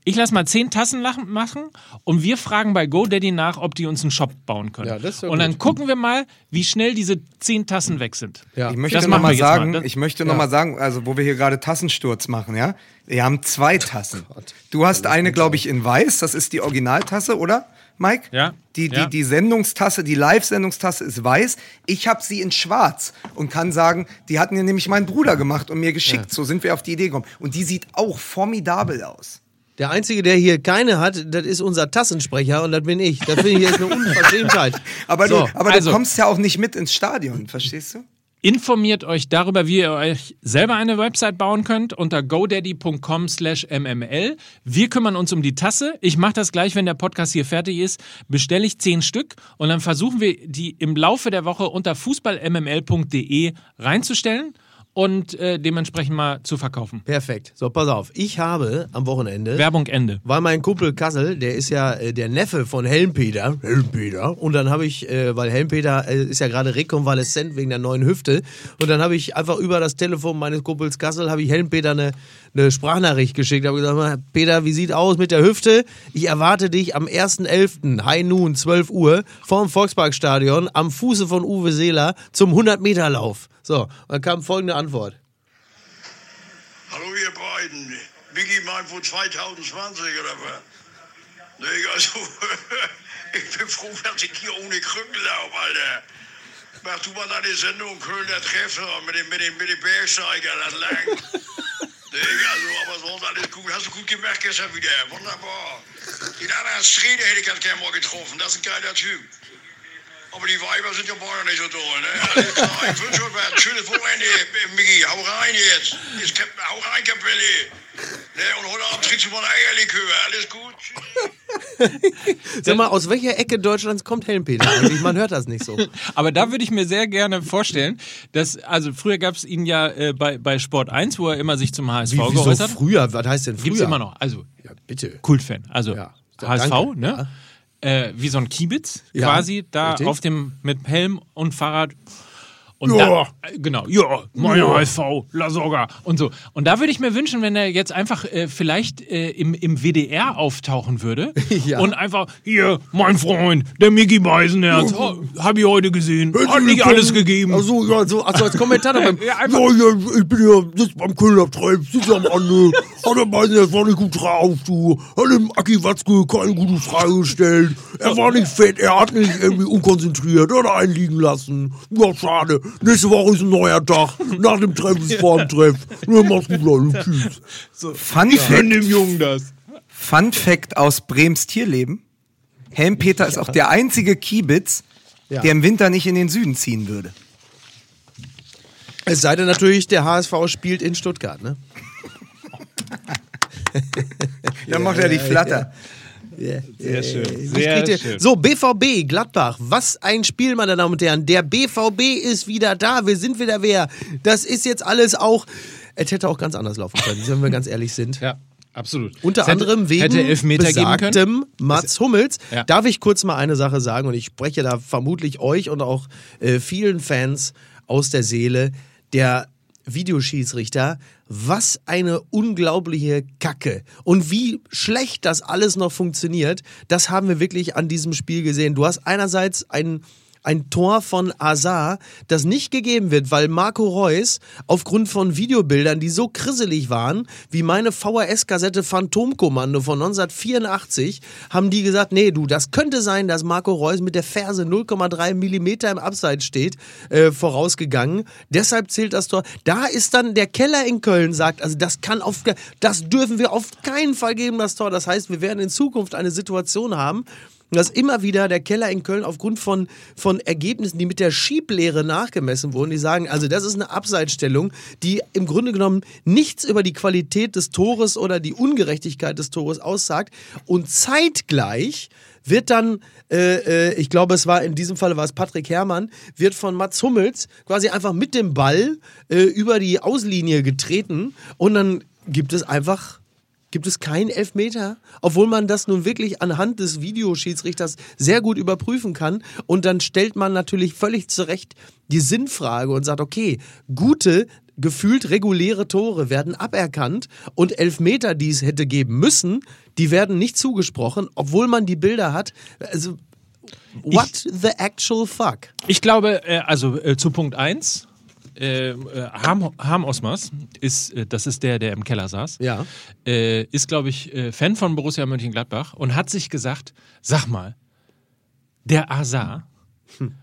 Ich lass mal zehn Tassen machen und wir fragen bei GoDaddy nach, ob die uns einen Shop bauen können. Ja, das ist ja und dann gut. gucken wir mal, wie schnell diese zehn Tassen weg sind. Ja. Ich möchte Das noch machen wir mal jetzt sagen, mal. Das- ich möchte noch mal sagen, also wo wir hier gerade Tassensturz machen, ja, wir haben zwei Tassen. Du hast eine, glaube ich, in weiß, das ist die Originaltasse, oder, Mike? Ja. Die, die, Ja. die Sendungstasse, die Live-Sendungstasse ist weiß. Ich habe sie in schwarz und kann sagen, die hat mir nämlich mein Bruder gemacht und mir geschickt. So sind wir auf die Idee gekommen. Und die sieht auch formidabel aus. Der Einzige, der hier keine hat, das ist unser Tassensprecher und das bin ich. Das finde ich jetzt eine Unverschämtheit. Aber, So, du, aber also- du kommst ja auch nicht mit ins Stadion, verstehst du? Informiert euch darüber, wie ihr euch selber eine Website bauen könnt unter godaddy.com slash mml. Wir kümmern uns um die Tasse. Ich mache das gleich, wenn der Podcast hier fertig ist. Bestelle ich zehn Stück und dann versuchen wir die im Laufe der Woche unter fußballmml.de reinzustellen und äh, dementsprechend mal zu verkaufen. Perfekt. So, pass auf. Ich habe am Wochenende, Werbung Ende. weil mein Kumpel Kassel, der ist ja äh, der Neffe von Helmpeter. Helmpeter. Und dann habe ich, äh, weil Helmpeter äh, ist ja gerade rekonvaleszent wegen der neuen Hüfte. Und dann habe ich einfach über das Telefon meines Kumpels Kassel, habe ich Helmpeter eine, eine Sprachnachricht geschickt. Habe gesagt, mal, Peter, wie sieht aus mit der Hüfte? Ich erwarte dich am 1.11. High Noon, 12 Uhr, vorm Volksparkstadion, am Fuße von Uwe Seeler zum 100-Meter-Lauf. So, dann kam folgende Antwort. Hallo ihr beiden. Biggie meint wohl 2020 oder was? Nee, also, ich bin froh, dass ich hier ohne Krücken laufe, Alter. Mach du mal deine Sendung Kölner Treffer mit dem, mit dem, mit dem Bergsteiger, das lang. Nee, also, aber sonst alles gut. Hast du gut gemacht gestern wieder. Wunderbar. Den anderen Schreeder hätte ich ganz gerne mal getroffen. Das ist ein geiler Typ. Aber die Weiber sind ja beide nicht so doll, ne? Alles klar, ich wünsche euch was. Schönes Wochenende, Miggi. Hau rein jetzt. jetzt hau rein, Kapelle. Ne? Und heute Abend trinkst du mal ein Eierlikör. Alles gut? Sag mal, aus welcher Ecke Deutschlands kommt Helmpeter eigentlich? Man hört das nicht so. Aber da würde ich mir sehr gerne vorstellen, dass, also früher gab es ihn ja äh, bei, bei Sport 1, wo er immer sich zum HSV Wie, geäußert hat. früher? Was heißt denn früher? Gibt es immer noch. Also, Ja, bitte. Kultfan. Also Ja. HSV, Danke. ne? Äh, wie so ein Kiebitz Ja, quasi da richtig. auf dem mit Helm und Fahrrad. Und Ja. da, äh, genau, ja, meine HSV, La Soga und so. Und da würde ich mir wünschen, wenn er jetzt einfach äh, vielleicht äh, im, im WDR auftauchen würde Ja. und einfach, hier, mein Freund, der Mickey Beisenherz, oh, habe ich heute gesehen, hat nicht alles gegeben. Also, ja, so, also als Kommentator beim. Ja, einfach, Ja, ja, ich bin ja jetzt beim Kölner Treib, sitze am Ande. Hat der Beisen, das war nicht gut drauf, du. Hat dem Aki Watzke keine gute Frage gestellt. Er war nicht fett, er hat nicht irgendwie unkonzentriert, er hat einen liegen lassen. Ja, schade. Nächste Woche ist ein neuer Tag. Nach dem Treff ist vor dem Treff. Ja, mach's gut, Leute. Tschüss. Fun Gönn Fact, dem Jungen das. Fun Fact aus Brems Tierleben. Helmpeter ist auch der einzige Kiebitz, Ja. der im Winter nicht in den Süden ziehen würde. Es sei denn natürlich, der HSV spielt in Stuttgart, ne? Dann macht er die Flatter. Sehr schön. Mich Sehr schön. So, BVB, Gladbach. Was ein Spiel, meine Damen und Herren. Der BVB ist wieder da. Wir sind wieder wer. Das ist jetzt alles auch. Es hätte auch ganz anders laufen können, wenn wir ganz ehrlich sind. Ja, absolut. Unter hätte- anderem wegen hätte Elfmeter besagtem Mats Hummels. Ja. Darf ich kurz mal eine Sache sagen und ich spreche da vermutlich euch und auch äh, vielen Fans aus der Seele. Der Videoschiedsrichter, was eine unglaubliche Kacke. Und wie schlecht das alles noch funktioniert, das haben wir wirklich an diesem Spiel gesehen. Du hast einerseits einen ein Tor von Azar, das nicht gegeben wird, weil Marco Reus aufgrund von Videobildern, die so krisselig waren, wie meine VHS-Kassette Phantomkommando von 1984, haben die gesagt, nee, du, das könnte sein, dass Marco Reus mit der Ferse 0,3 Millimeter im Abseits steht, äh, vorausgegangen. Deshalb zählt das Tor. Da ist dann der Keller in Köln sagt, also das kann auf, das dürfen wir auf keinen Fall geben, das Tor. Das heißt, wir werden in Zukunft eine Situation haben, dass immer wieder der Keller in Köln aufgrund von, von Ergebnissen, die mit der Schieblehre nachgemessen wurden, die sagen, also das ist eine Abseitsstellung, die im Grunde genommen nichts über die Qualität des Tores oder die Ungerechtigkeit des Tores aussagt. Und zeitgleich wird dann, äh, äh, ich glaube, es war in diesem Fall war es Patrick Herrmann, wird von Mats Hummels quasi einfach mit dem Ball äh, über die Auslinie getreten und dann gibt es einfach gibt es keinen Elfmeter, obwohl man das nun wirklich anhand des Videoschiedsrichters sehr gut überprüfen kann. Und dann stellt man natürlich völlig zurecht die Sinnfrage und sagt, okay, gute, gefühlt reguläre Tore werden aberkannt und Elfmeter, die es hätte geben müssen, die werden nicht zugesprochen, obwohl man die Bilder hat. Also, what the actual fuck? Ich glaube, äh, also äh, zu Punkt 1, äh, äh, Harm, Harm Osmas ist, äh, das ist der, der im Keller saß, Ja. äh, ist, glaube ich, äh, Fan von Borussia Mönchengladbach und hat sich gesagt, sag mal, der Azar,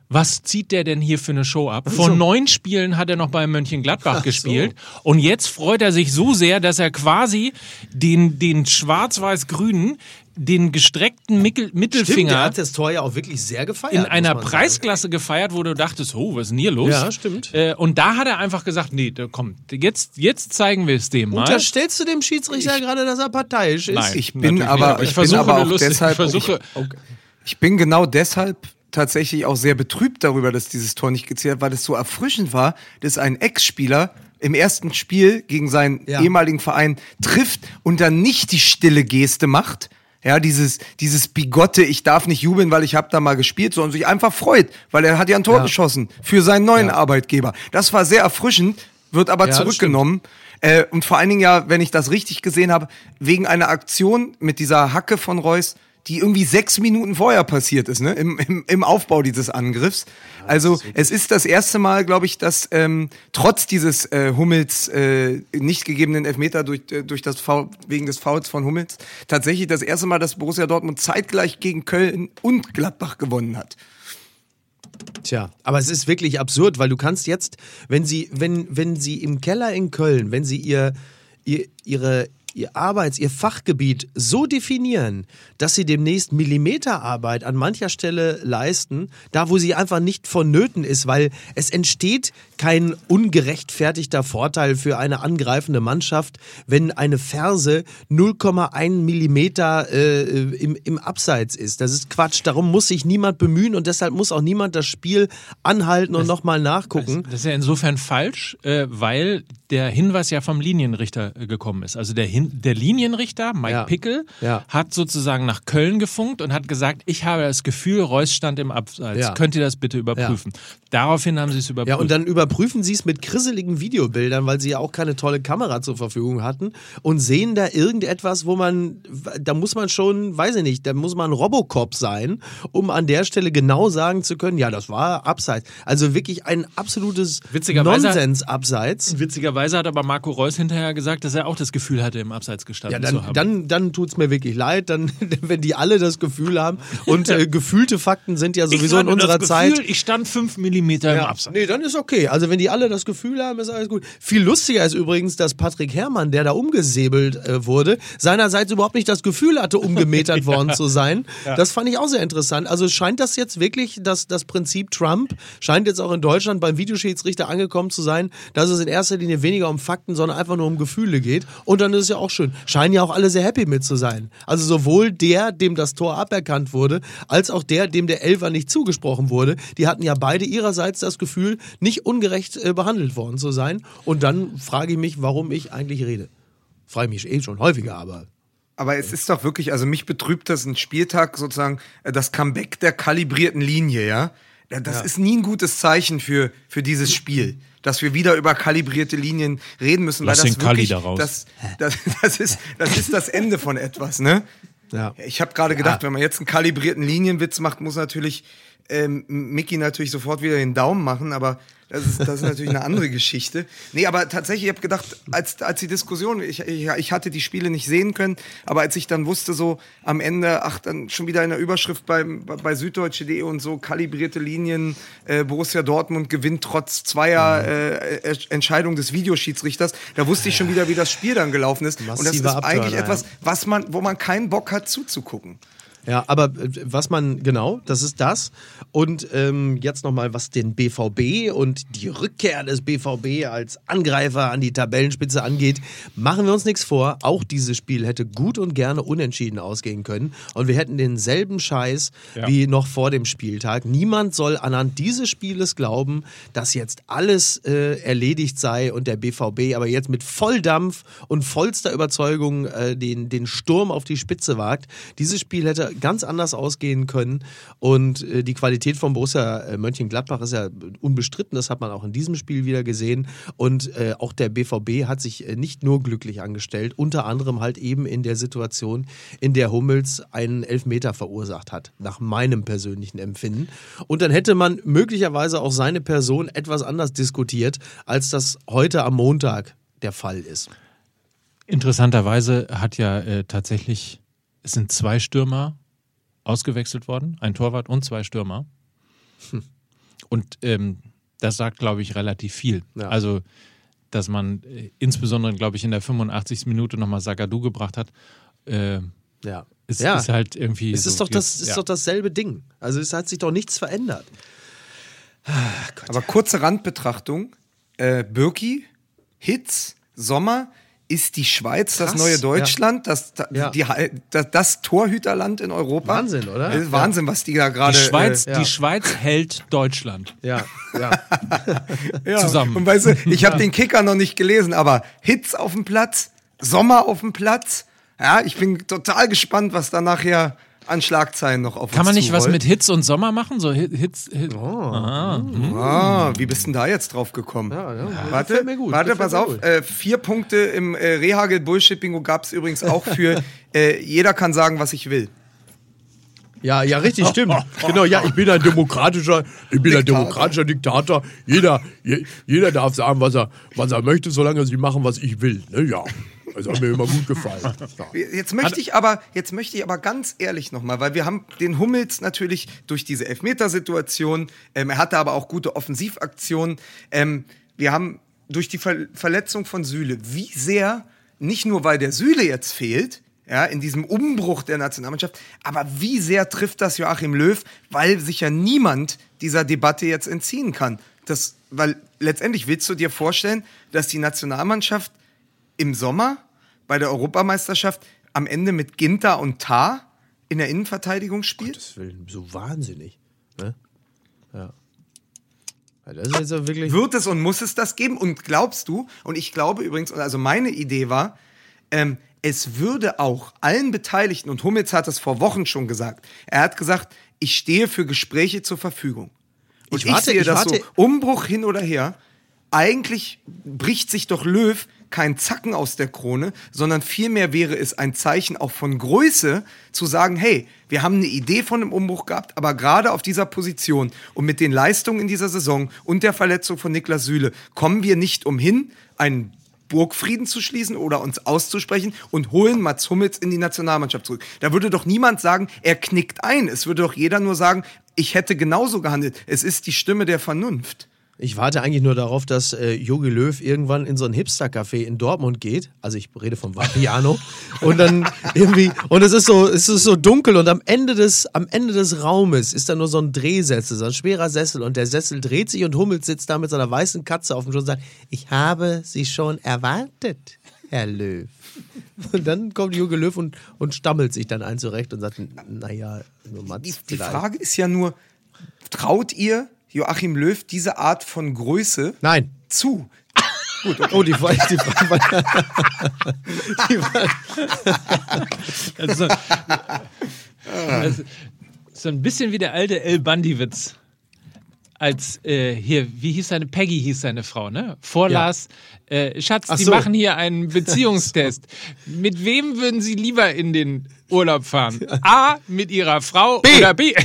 Was zieht der denn hier für eine Show ab? Vor neun Spielen hat er noch bei Mönchengladbach gespielt und jetzt freut er sich so sehr, dass er quasi den, den schwarz-weiß-grünen, den gestreckten Mickel Stimmt, der Mittelfinger hat das Tor ja auch wirklich sehr gefeiert. in einer man sagen. Preisklasse gefeiert, wo du dachtest, oh, was ist denn hier los? Ja, stimmt. Äh, und da hat er einfach gesagt, nee, da- komm, jetzt, jetzt zeigen wir es dem mal. Unterstellst du dem Schiedsrichter gerade, dass er parteiisch ist? Nein, Ich bin aber- nicht, ich ich bin versuche aber nur auch lustig, deshalb- ich versuche, Ich bin genau deshalb tatsächlich auch sehr betrübt darüber, dass dieses Tor nicht gezählt hat, weil es so erfrischend war, dass ein Ex-Spieler im ersten Spiel gegen seinen Ja. ehemaligen Verein trifft und dann nicht die stille Geste macht. Ja, dieses, dieses bigotte, ich darf nicht jubeln, weil ich habe da mal gespielt, sondern sich einfach freut, weil er hat ja ein Tor Ja. geschossen für seinen neuen Arbeitgeber. Das war sehr erfrischend, wird aber Ja, zurückgenommen. Äh, und vor allen Dingen ja, wenn ich das richtig gesehen habe, wegen einer Aktion mit dieser Hacke von Reus, die irgendwie sechs Minuten vorher passiert ist, ne? Im, im, im Aufbau dieses Angriffs. Also es ist das erste Mal, glaube ich, dass ähm, trotz dieses äh, Hummels äh, nicht gegebenen Elfmeter durch, äh, durch das Foul, wegen des Fouls von Hummels tatsächlich das erste Mal, dass Borussia Dortmund zeitgleich gegen Köln und Gladbach gewonnen hat. Tja, aber es ist wirklich absurd, weil du kannst jetzt, wenn sie, wenn, wenn sie im Keller in Köln, wenn sie ihr, ihr ihre ihr Arbeits-, ihr Fachgebiet so definieren, dass sie demnächst Millimeterarbeit an mancher Stelle leisten, da wo sie einfach nicht vonnöten ist, weil es entsteht kein ungerechtfertigter Vorteil für eine angreifende Mannschaft, wenn eine Ferse 0,1 Millimeter äh, im, im Abseits ist. Das ist Quatsch. Darum muss sich niemand bemühen und deshalb muss auch niemand das Spiel anhalten und nochmal nachgucken. Das ist ja insofern falsch, äh, weil der Hinweis ja vom Linienrichter äh, gekommen ist. Also der, Hin der Linienrichter, Mike Ja. Pickel, Ja. hat sozusagen nach Köln gefunkt und hat gesagt, ich habe das Gefühl, Reus stand im Abseits. Ja. Könnt ihr das bitte überprüfen? Daraufhin haben sie es überprüft. Ja, und dann überprüfen sie es mit grisseligen Videobildern, weil sie ja auch keine tolle Kamera zur Verfügung hatten und sehen da irgendetwas, wo man, da muss man schon, weiß ich nicht, da muss man Robocop sein, um an der Stelle genau sagen zu können, ja, das war Abseits. Also wirklich ein absolutes Nonsens-Abseits. Witzigerweise hat aber Marco Reus hinterher gesagt, dass er auch das Gefühl hatte, im Abseits gestanden Ja, zu dann, haben. dann, dann tut es mir wirklich leid, dann, wenn die alle das Gefühl haben. Und äh, gefühlte Fakten sind ja sowieso in unserer das Zeit. Gefühl, ich stand fünf Millimeter im Ja, Abseits. nee, dann ist okay. Also wenn die alle das Gefühl haben, ist alles gut. Viel lustiger ist übrigens, dass Patrick Herrmann, der da umgesäbelt äh, wurde, seinerseits überhaupt nicht das Gefühl hatte, umgemetert worden zu sein. Das fand ich auch sehr interessant. Also scheint das jetzt wirklich, dass das Prinzip Trump scheint jetzt auch in Deutschland beim Videoschiedsrichter angekommen zu sein, dass es in erster Linie weniger um Fakten, sondern einfach nur um Gefühle geht. Und dann ist es ja auch schön. Scheinen ja auch alle sehr happy mit zu sein. Also sowohl der, dem das Tor aberkannt wurde, als auch der, dem der Elfer nicht zugesprochen wurde. Die hatten ja beide ihrerseits das Gefühl, nicht ungerecht äh, behandelt worden zu sein. Und dann frage ich mich, warum ich eigentlich rede. Frage mich eh schon häufiger, aber Aber es ist doch wirklich, also mich betrübt das ein Spieltag sozusagen, äh, das Comeback der kalibrierten Linie, ja. Ja, Das ist nie ein gutes Zeichen für, für dieses Spiel, dass wir wieder über kalibrierte Linien reden müssen, Lass weil das den Kali wirklich, da raus. Das, das, das, ist, das ist das Ende von etwas, ne? ja. Ich habe gerade gedacht, wenn man jetzt einen kalibrierten Linienwitz macht, muss natürlich ähm, Mickey natürlich sofort wieder den Daumen machen, aber das ist, das ist natürlich eine andere Geschichte. Nee, aber tatsächlich, ich habe gedacht, als, als die Diskussion, ich, ich, ich hatte die Spiele nicht sehen können, aber als ich dann wusste, so am Ende, ach, dann schon wieder in der Überschrift bei, bei süddeutsche.de und so, kalibrierte Linien, äh, Borussia Dortmund gewinnt trotz zweier äh, äh, Entscheidung des Videoschiedsrichters, da wusste ich schon wieder, wie das Spiel dann gelaufen ist. und das ist eigentlich etwas, was man, wo man keinen Bock hat zuzugucken. Ja, aber äh, was man, genau, das ist das. Und ähm, jetzt nochmal, was den BVB und die Rückkehr des BVB als Angreifer an die Tabellenspitze angeht, machen wir uns nichts vor. Auch dieses Spiel hätte gut und gerne unentschieden ausgehen können. Und wir hätten denselben Scheiß Ja. wie noch vor dem Spieltag. Niemand soll anhand dieses Spieles glauben, dass jetzt alles äh, erledigt sei und der BVB aber jetzt mit Volldampf und vollster Überzeugung äh, den, den Sturm auf die Spitze wagt. Dieses Spiel hätte ganz anders ausgehen können und äh, die Qualität von Borussia äh, Mönchengladbach ist ja unbestritten, das hat man auch in diesem Spiel wieder gesehen und äh, auch der BVB hat sich äh, nicht nur glücklich angestellt, unter anderem halt eben in der Situation, in der Hummels einen Elfmeter verursacht hat, nach meinem persönlichen Empfinden. Und dann hätte man möglicherweise auch seine Person etwas anders diskutiert, als das heute am Montag der Fall ist. Interessanterweise hat ja äh, tatsächlich, es sind zwei Stürmer ausgewechselt worden, ein Torwart und zwei Stürmer. Und ähm, das sagt, glaube ich, relativ viel. Ja. Also, dass man äh, insbesondere, glaube ich, in der 85. Minute nochmal Sagadu gebracht hat. Äh, Ja. es ja. ist halt irgendwie. es so, ist, doch das, ist ja. doch dasselbe Ding. Also es hat sich doch nichts verändert. Aber kurze Randbetrachtung. Äh, Birki, Hitz, Sommer, ist die Schweiz das Krass, neue Deutschland, das, Ja. die, das, das Torhüterland in Europa? Wahnsinn, oder? Das ist Wahnsinn, was die da gerade. Die Schweiz, äh, ja. die Schweiz hält Deutschland. Ja, ja. ja. zusammen. Und weißt du, ich habe den Kicker noch nicht gelesen, aber Hitz auf dem Platz, Sommer auf dem Platz. Ja, ich bin total gespannt, was da nachher an Schlagzeilen noch auf Kann uns man nicht was zurollt. mit Hitz und Sommer machen? So Hit- Hitz. Hit. Ah, wie bist denn da jetzt drauf gekommen? Ja, ja, Warte, gefällt mir gut, warte, pass mir auf. gut. Äh, vier Punkte im äh, Rehagel Bullshit Bingo gab es übrigens auch für äh, jeder kann sagen, was ich will. Ja, ja, richtig, stimmt. Genau, ja, ich bin ein demokratischer, ich bin ein Diktator. demokratischer Diktator. Jeder, je, jeder darf sagen, was er, was er möchte, solange sie machen, was ich will. Ne? Ja, das hat mir immer gut gefallen. Jetzt möchte ich aber, jetzt möchte ich aber ganz ehrlich nochmal, weil wir haben den Hummels natürlich durch diese Elfmetersituation, ähm, er hatte aber auch gute Offensivaktionen. Ähm, wir haben durch die Ver Verletzung von Süle, wie sehr, nicht nur weil der Süle jetzt fehlt, ja, in diesem Umbruch der Nationalmannschaft, aber wie sehr trifft das Joachim Löw, weil sich ja niemand dieser Debatte jetzt entziehen kann. Das, weil letztendlich willst du dir vorstellen, dass die Nationalmannschaft im Sommer bei der Europameisterschaft am Ende mit Ginter und Tar in der Innenverteidigung spielt? Das will so wahnsinnig. Ne? Ja. Wirklich. Wird es und muss es das geben? Und glaubst du, und ich glaube übrigens, also meine Idee war, ähm, es würde auch allen Beteiligten, und Hummels hat das vor Wochen schon gesagt, er hat gesagt, ich stehe für Gespräche zur Verfügung. Und Ich ich, warte- sehe ich das warte- so, Umbruch hin oder her, eigentlich bricht sich doch Löw kein Zacken aus der Krone, sondern vielmehr wäre es ein Zeichen auch von Größe zu sagen, hey, wir haben eine Idee von einem Umbruch gehabt, aber gerade auf dieser Position und mit den Leistungen in dieser Saison und der Verletzung von Niklas Süle kommen wir nicht umhin, einen Burgfrieden zu schließen oder uns auszusprechen und holen Mats Hummels in die Nationalmannschaft zurück. Da würde doch niemand sagen, er knickt ein. Es würde doch jeder nur sagen, ich hätte genauso gehandelt. Es ist die Stimme der Vernunft. Ich warte eigentlich nur darauf, dass äh, Jogi Löw irgendwann in so ein Hipster-Café in Dortmund geht. Also ich rede vom Vapiano. und dann irgendwie, und es ist so, es ist so dunkel und am Ende des, am Ende des Raumes ist da nur so ein Drehsessel, so ein schwerer Sessel und der Sessel dreht sich und Hummels sitzt da mit seiner weißen Katze auf dem Schoß und sagt, ich habe Sie schon erwartet, Herr Löw. Und dann kommt Jogi Löw und, und stammelt sich dann ein zurecht und sagt, naja, nur Mats Die, die. Frage ist ja nur, traut ihr Joachim Löw diese Art von Größe Nein. zu? Oh, die, Frage- die war, die Frage, Also, also, so ein bisschen wie der alte El Bundy-Witz. Als äh, hier, wie hieß seine, Peggy hieß seine Frau, ne? Vorlas, äh, Schatz, Ach die so. machen hier einen Beziehungstest. mit wem würden Sie lieber in den Urlaub fahren? A, mit Ihrer Frau oder B?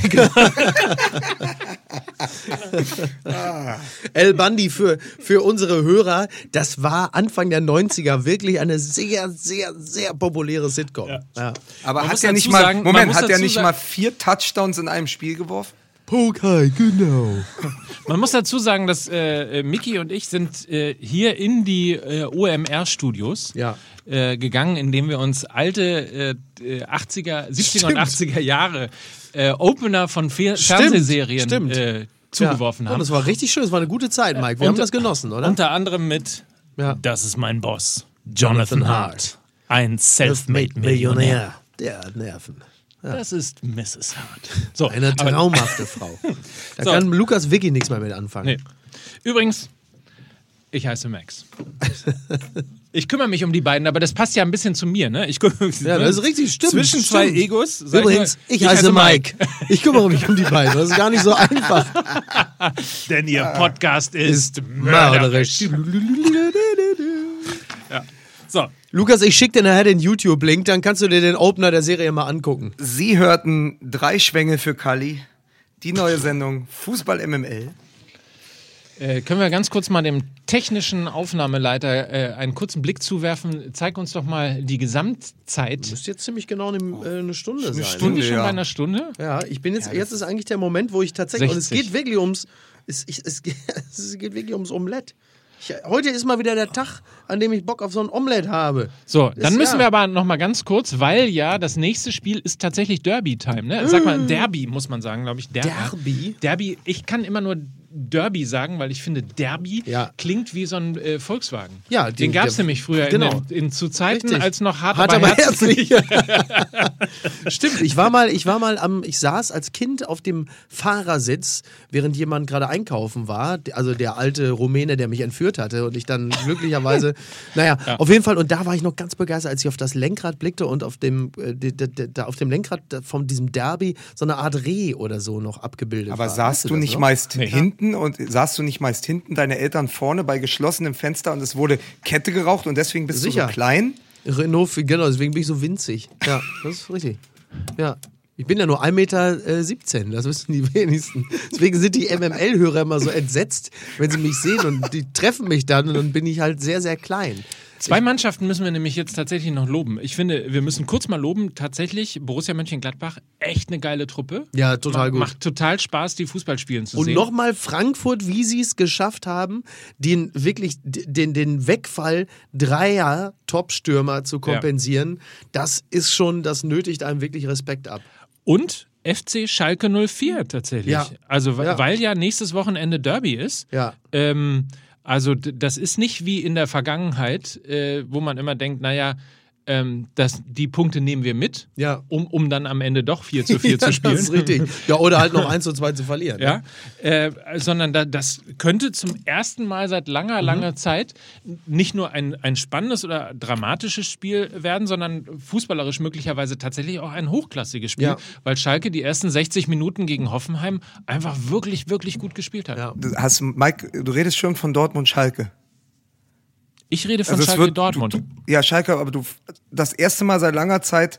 El Bandi für, für unsere Hörer, das war Anfang der 90er wirklich eine sehr, sehr, sehr populäre Sitcom. Ja. Aber Man hat er nicht mal, sagen- Moment, hat er dazu nicht mal vier Touchdowns in einem Spiel geworfen? Okay, genau. Man muss dazu sagen, dass äh, äh, Mickey und ich sind äh, hier in die äh, OMR-Studios Ja. äh, gegangen, indem wir uns alte äh, äh, 80er, 70er und 80er Jahre äh, Opener von Fer Fernsehserien stimmt. Äh, zugeworfen Ja, haben. das war richtig schön, das war eine gute Zeit, Mike. Wir haben Unter- das genossen, oder? Unter anderem mit Ja. Das ist mein Boss, Jonathan Hart. Ein Selfmade-Millionär. Der hat Nerven. Das ist Mrs. Hart. So, Eine traumhafte Frau. Da So. kann Lukas Vicky nichts mehr mit anfangen. Nee. Übrigens, ich heiße Max. Ich kümmere mich um die beiden, aber das passt ja ein bisschen zu mir, ne? Ich kümmere Ja, das ist richtig, stimmt. Zwischen stimmt. zwei Egos. Übrigens, mal, ich, heiße Mike. Ich kümmere mich um die beiden. Das ist gar nicht so einfach. Denn ihr Podcast ist, Mörderisch. So, Lukas, ich schicke dir nachher den YouTube-Link, dann kannst du dir den Opener der Serie mal angucken. Sie hörten drei Schwänge für Kali, die neue Sendung Fußball MML. Äh, können wir ganz kurz mal dem technischen Aufnahmeleiter äh, einen kurzen Blick zuwerfen? Zeig uns doch mal die Gesamtzeit. Müsste jetzt ziemlich genau eine, äh, eine Stunde sein. Sind Stunde, schon ja. bei einer Stunde? Ja, ich bin jetzt, jetzt ist eigentlich der Moment, wo ich tatsächlich, und es 60. geht wirklich ums, es, ich, es, geht, es geht wirklich ums Omelett. Ich, heute ist mal wieder der Tag, an dem ich Bock auf so ein Omelett habe. So, dann Ist- müssen ja. wir aber noch mal ganz kurz, weil ja das nächste Spiel ist tatsächlich Derby-Time. Ne? Sag mal, Derby muss man sagen, glaube ich. Der Derby? Derby. Ich kann immer nur Derby sagen, weil ich finde, Derby Ja. klingt wie so ein äh, Volkswagen. Ja, den die- gab es nämlich früher genau. in, den, in zu Zeiten, Richtig. als noch hart, Hart aber, aber herzlich. Stimmt, ich war mal, ich war mal am, ich saß als Kind auf dem Fahrersitz, während jemand gerade einkaufen war, also der alte Rumäne, der mich entführt hatte und ich dann glücklicherweise, naja, auf jeden Fall, und da war ich noch ganz begeistert, als ich auf das Lenkrad blickte und auf dem, äh, d- d- d- da auf dem Lenkrad von diesem Derby so eine Art Reh oder so noch abgebildet Aber war. saßt Weißt du das nicht noch? meist hinten und saßt du nicht meist hinten, deine Eltern vorne bei geschlossenem Fenster und es wurde Kette geraucht und deswegen bist du Sicher. so klein? Renault, genau, deswegen bin ich so winzig. Ja, das ist richtig. Ja. Ich bin ja nur 1,17 Meter, äh, 17, das wissen die wenigsten. Deswegen sind die MML-Hörer immer so entsetzt, wenn sie mich sehen und die treffen mich dann und dann bin ich halt sehr, sehr klein. Zwei Mannschaften müssen wir nämlich jetzt tatsächlich noch loben. Ich finde, wir müssen kurz mal loben. Tatsächlich, Borussia Mönchengladbach, echt eine geile Truppe. Ja, total gut. Macht total Spaß, die Fußball spielen zu Und sehen. nochmal Frankfurt, wie sie es geschafft haben, den wirklich den, den Wegfall dreier Top-Stürmer zu kompensieren, das ist schon, das nötigt einem wirklich Respekt ab. Und FC Schalke 04 tatsächlich. Ja. Also, Ja. weil ja nächstes Wochenende Derby ist. Ja. Ähm, also, das ist nicht wie in der Vergangenheit, äh, wo man immer denkt, naja, ähm, das, die Punkte nehmen wir mit, Ja. um, um dann am Ende doch 4 zu 4 zu spielen. Das ist richtig. Ja, oder halt noch 1 zu 2 zu verlieren. Ja, äh, sondern da, das könnte zum ersten Mal seit langer, Mhm. langer Zeit nicht nur ein, ein spannendes oder dramatisches Spiel werden, sondern fußballerisch möglicherweise tatsächlich auch ein hochklassiges Spiel, Ja. weil Schalke die ersten 60 Minuten gegen Hoffenheim einfach wirklich, wirklich gut gespielt hat. Ja. Du hast, Mike, du redest schon von Dortmund Schalke. Ich rede von Also Schalke wird- Dortmund. Du, du, ja, Schalke, aber du das erste Mal seit langer Zeit,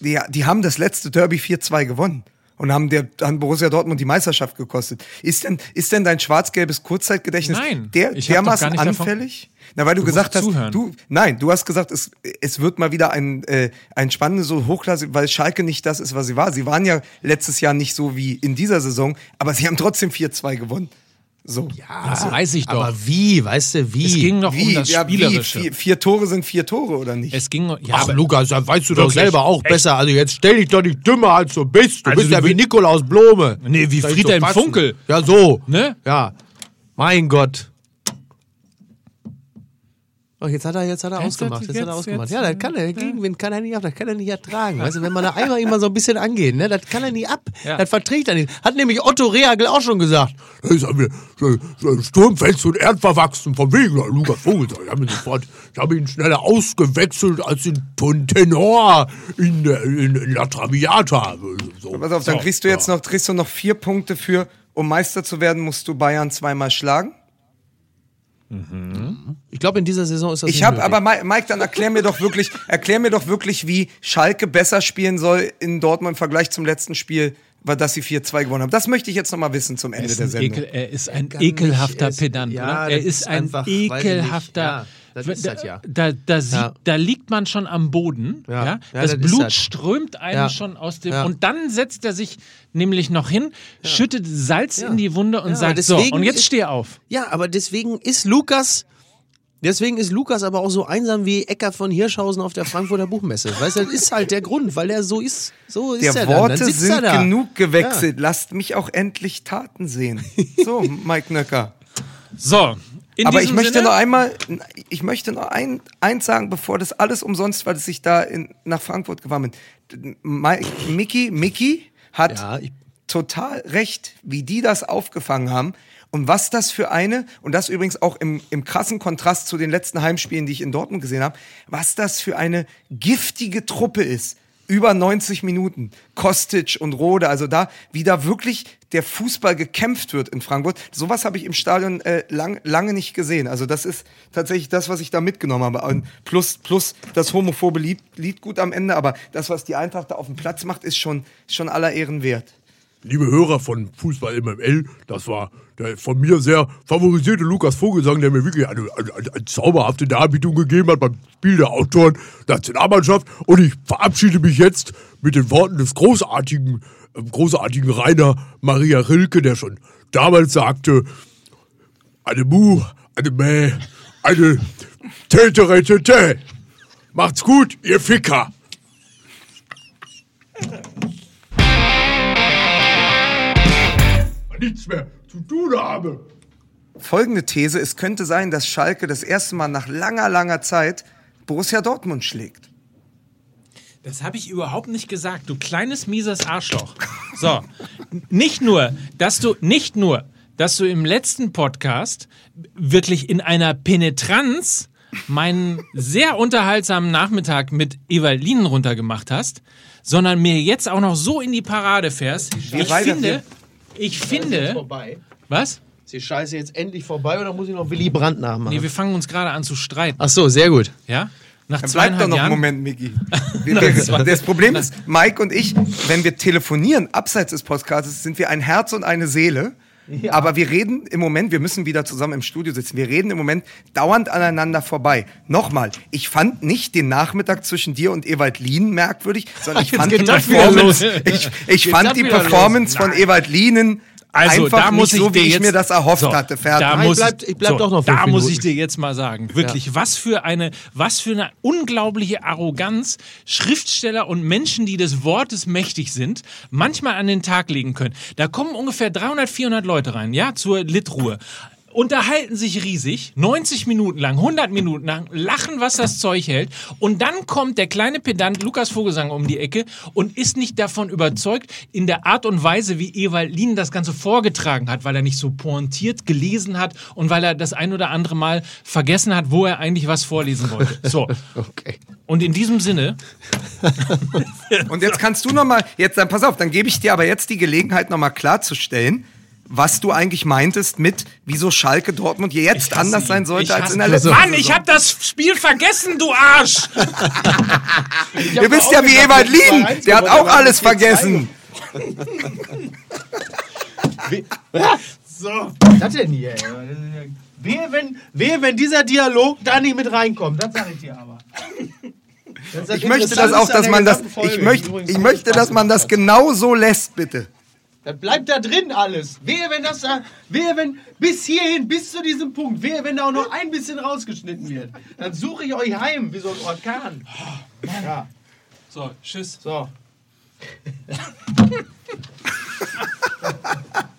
die, die haben das letzte Derby 4-2 gewonnen. Und haben der haben Borussia Dortmund die Meisterschaft gekostet. Ist denn, ist denn dein schwarz-gelbes Kurzzeitgedächtnis Nein, der, dermaßen gar nicht davon- anfällig? Na, weil du, Du gesagt hast, zuhören. du, nein, du hast gesagt, es, es wird mal wieder ein, äh, ein spannendes, so Hochklasse, weil Schalke nicht das ist, was sie war. Sie waren ja letztes Jahr nicht so wie in dieser Saison, aber sie haben trotzdem 4-2 gewonnen. So. das weiß ich doch. Aber wie, weißt du, wie? es ging noch Wie? um das ja, wie? Spielerische. Vier, vier Tore sind vier Tore, oder nicht? Es ging, ja, Ach, aber, Lukas, das weißt du doch selber auch Echt? besser. Also jetzt stell dich doch nicht dümmer als du bist. Du Also bist du ja wie Nikolaus Blome. Nee, wie Friedhelm. Funkel. Ja, so. ne? Ja. Mein Gott. Oh, jetzt hat er, jetzt hat er Jetzt ausgemacht. hat- Jetzt, hat er jetzt- ausgemacht. jetzt, ja, das kann er, der Gegenwind kann er nicht ab, das kann er nicht ertragen. Weißt du, wenn man da einmal immer so ein bisschen angeht, ne, das kann er nie ab. Ja. Das verträgt er nicht. Hat nämlich Otto Rehagel auch schon gesagt. Das ist mir sturmfest und erdverwachsen von wegen Lukas Vogel. Ich habe ihn sofort, ich habe ihn schneller ausgewechselt als den Tenor in, in, in La Traviata. So. Pass auf, dann kriegst du jetzt noch, kriegst du noch vier Punkte für, um Meister zu werden, musst du Bayern zweimal schlagen. Ich glaube, in dieser Saison ist das Ich habe, aber Mi- Mike, dann erklär mir doch wirklich, erklär mir doch wirklich, wie Schalke besser spielen soll in Dortmund im Vergleich zum letzten Spiel, weil dass sie 4-2 gewonnen haben. Das möchte ich jetzt noch mal wissen zum Ende der Sendung. Ekel, er ist ein ekelhafter er Pedant, ja, oder? Er ist ist ein einfach, ekelhafter. Ja, das ist das ja. Da, da, sieht, Ja. da liegt man schon am Boden. Ja. Ja. Ja, das das ist Blut das. strömt einem Ja. schon aus dem. Ja. Und dann setzt er sich nämlich noch hin, schüttet Salz Ja. in die Wunde und Ja, sagt: So, und jetzt steh auf. Ja, aber deswegen ist Lukas, deswegen ist Lukas aber auch so einsam wie Eckart von Hirschhausen auf der Frankfurter Buchmesse. Weißt du, das ist halt der Grund, weil er so ist. So ist Der er Worte dann. dann sitzt sind er da. genug gewechselt. Lasst mich auch endlich Taten sehen. So, Mike Nöcker. So, in Aber ich möchte Sinne, noch einmal, ich möchte noch ein, eins sagen, bevor das alles umsonst, weil ich da in, nach Frankfurt gefahren bin. Mickey, Mickey hat Ja, total recht, wie die das aufgefangen haben und was das für eine, und das übrigens auch im, im krassen Kontrast zu den letzten Heimspielen, die ich in Dortmund gesehen habe, was das für eine giftige Truppe ist. Über 90 Minuten. Kostic und Rode, also da, wie da wirklich der Fußball gekämpft wird in Frankfurt. Sowas habe ich im Stadion äh, lang, lange nicht gesehen. Also das ist tatsächlich das, was ich da mitgenommen habe. Und plus, plus das homophobe Lied, Lied gut am Ende, aber das, was die Eintracht da auf dem Platz macht, ist schon, schon aller Ehren wert. Liebe Hörer von Fußball MML, das war der von mir sehr favorisierte Lukas Vogelsang, der mir wirklich eine, eine, eine, zauberhafte Darbietung gegeben hat beim Spiel der Autoren Nationalmannschaft. Und ich verabschiede mich jetzt mit den Worten des großartigen, äh, großartigen Rainer Maria Rilke, der schon damals sagte, eine Mu, eine Mäh, eine Täteretete. Macht's gut, ihr Ficker. Nichts mehr zu tun habe. Folgende These, es könnte sein, dass Schalke das erste Mal nach langer, langer Zeit Borussia Dortmund schlägt. Das habe ich überhaupt nicht gesagt, du kleines mieses Arschloch. So, nicht nur, dass du nicht nur, dass du im letzten Podcast wirklich in einer Penetranz meinen sehr unterhaltsamen Nachmittag mit Evalinen runtergemacht hast, sondern mir jetzt auch noch so in die Parade fährst. Ich finde, ich finde, vorbei. was? Ist die Scheiße jetzt endlich vorbei oder muss ich noch Willy Brandt nachmachen? Nee, wir fangen uns gerade an zu streiten, Ach so, sehr gut. ja? Nach Dann bleib doch noch einen Moment, Miki. Das Problem ist, Mike und ich, wenn wir telefonieren, abseits des Podcasts, sind wir ein Herz und eine Seele. Aber wir reden im Moment, wir müssen wieder zusammen im Studio sitzen. Wir reden im Moment dauernd aneinander vorbei. Nochmal, ich fand nicht den Nachmittag zwischen dir und Ewald Lien merkwürdig, sondern ich fand die Performance, ich, ich fand die. Performance von Ewald Lienen Also, einfach da muss nicht so, ich wie dir ich jetzt, mir das erhofft so, hatte. Fertig. Da Nein, muss bleibt- ich bleib so, doch noch Da muss ich dir jetzt mal sagen, wirklich, was für eine, was für eine unglaubliche Arroganz Schriftsteller und Menschen, die des Wortes mächtig sind, manchmal an den Tag legen können. Da kommen ungefähr 300, 400 Leute rein, ja, zur Litruhe. Unterhalten sich riesig, 90 Minuten lang, 100 Minuten lang, lachen, was das Zeug hält. Und dann kommt der kleine Pedant Lukas Vogelsang um die Ecke und ist nicht davon überzeugt, in der Art und Weise, wie Ewald Lien das Ganze vorgetragen hat, weil er nicht so pointiert gelesen hat und weil er das ein oder andere Mal vergessen hat, wo er eigentlich was vorlesen wollte. So. Okay. Und in diesem Sinne, Und jetzt kannst du noch mal, jetzt dann pass auf, dann gebe ich dir aber jetzt die Gelegenheit noch mal klarzustellen, was du eigentlich meintest mit, wieso Schalke Dortmund jetzt hasse anders ihn. sein sollte Ich als in der letzten Mann, ich hab das Spiel vergessen, du Arsch! Ihr wisst ja, wie Ewald Lien, der hat auch alles vergessen. So. Was das denn hier? Wehe wenn, wehe, wenn dieser Dialog da nicht mit reinkommt. Das sag ich dir aber. Das ist das Ich möchte das auch, dass an man das, ich möchte, ich möchte, dass man das genau so lässt, bitte. Das bleibt da drin alles. Wehe, wenn das da, wehe, wenn bis hierhin, bis zu diesem Punkt, wehe, wenn da auch noch ein bisschen rausgeschnitten wird. Dann suche ich euch heim, wie so ein Orkan. Ja, So, tschüss. so.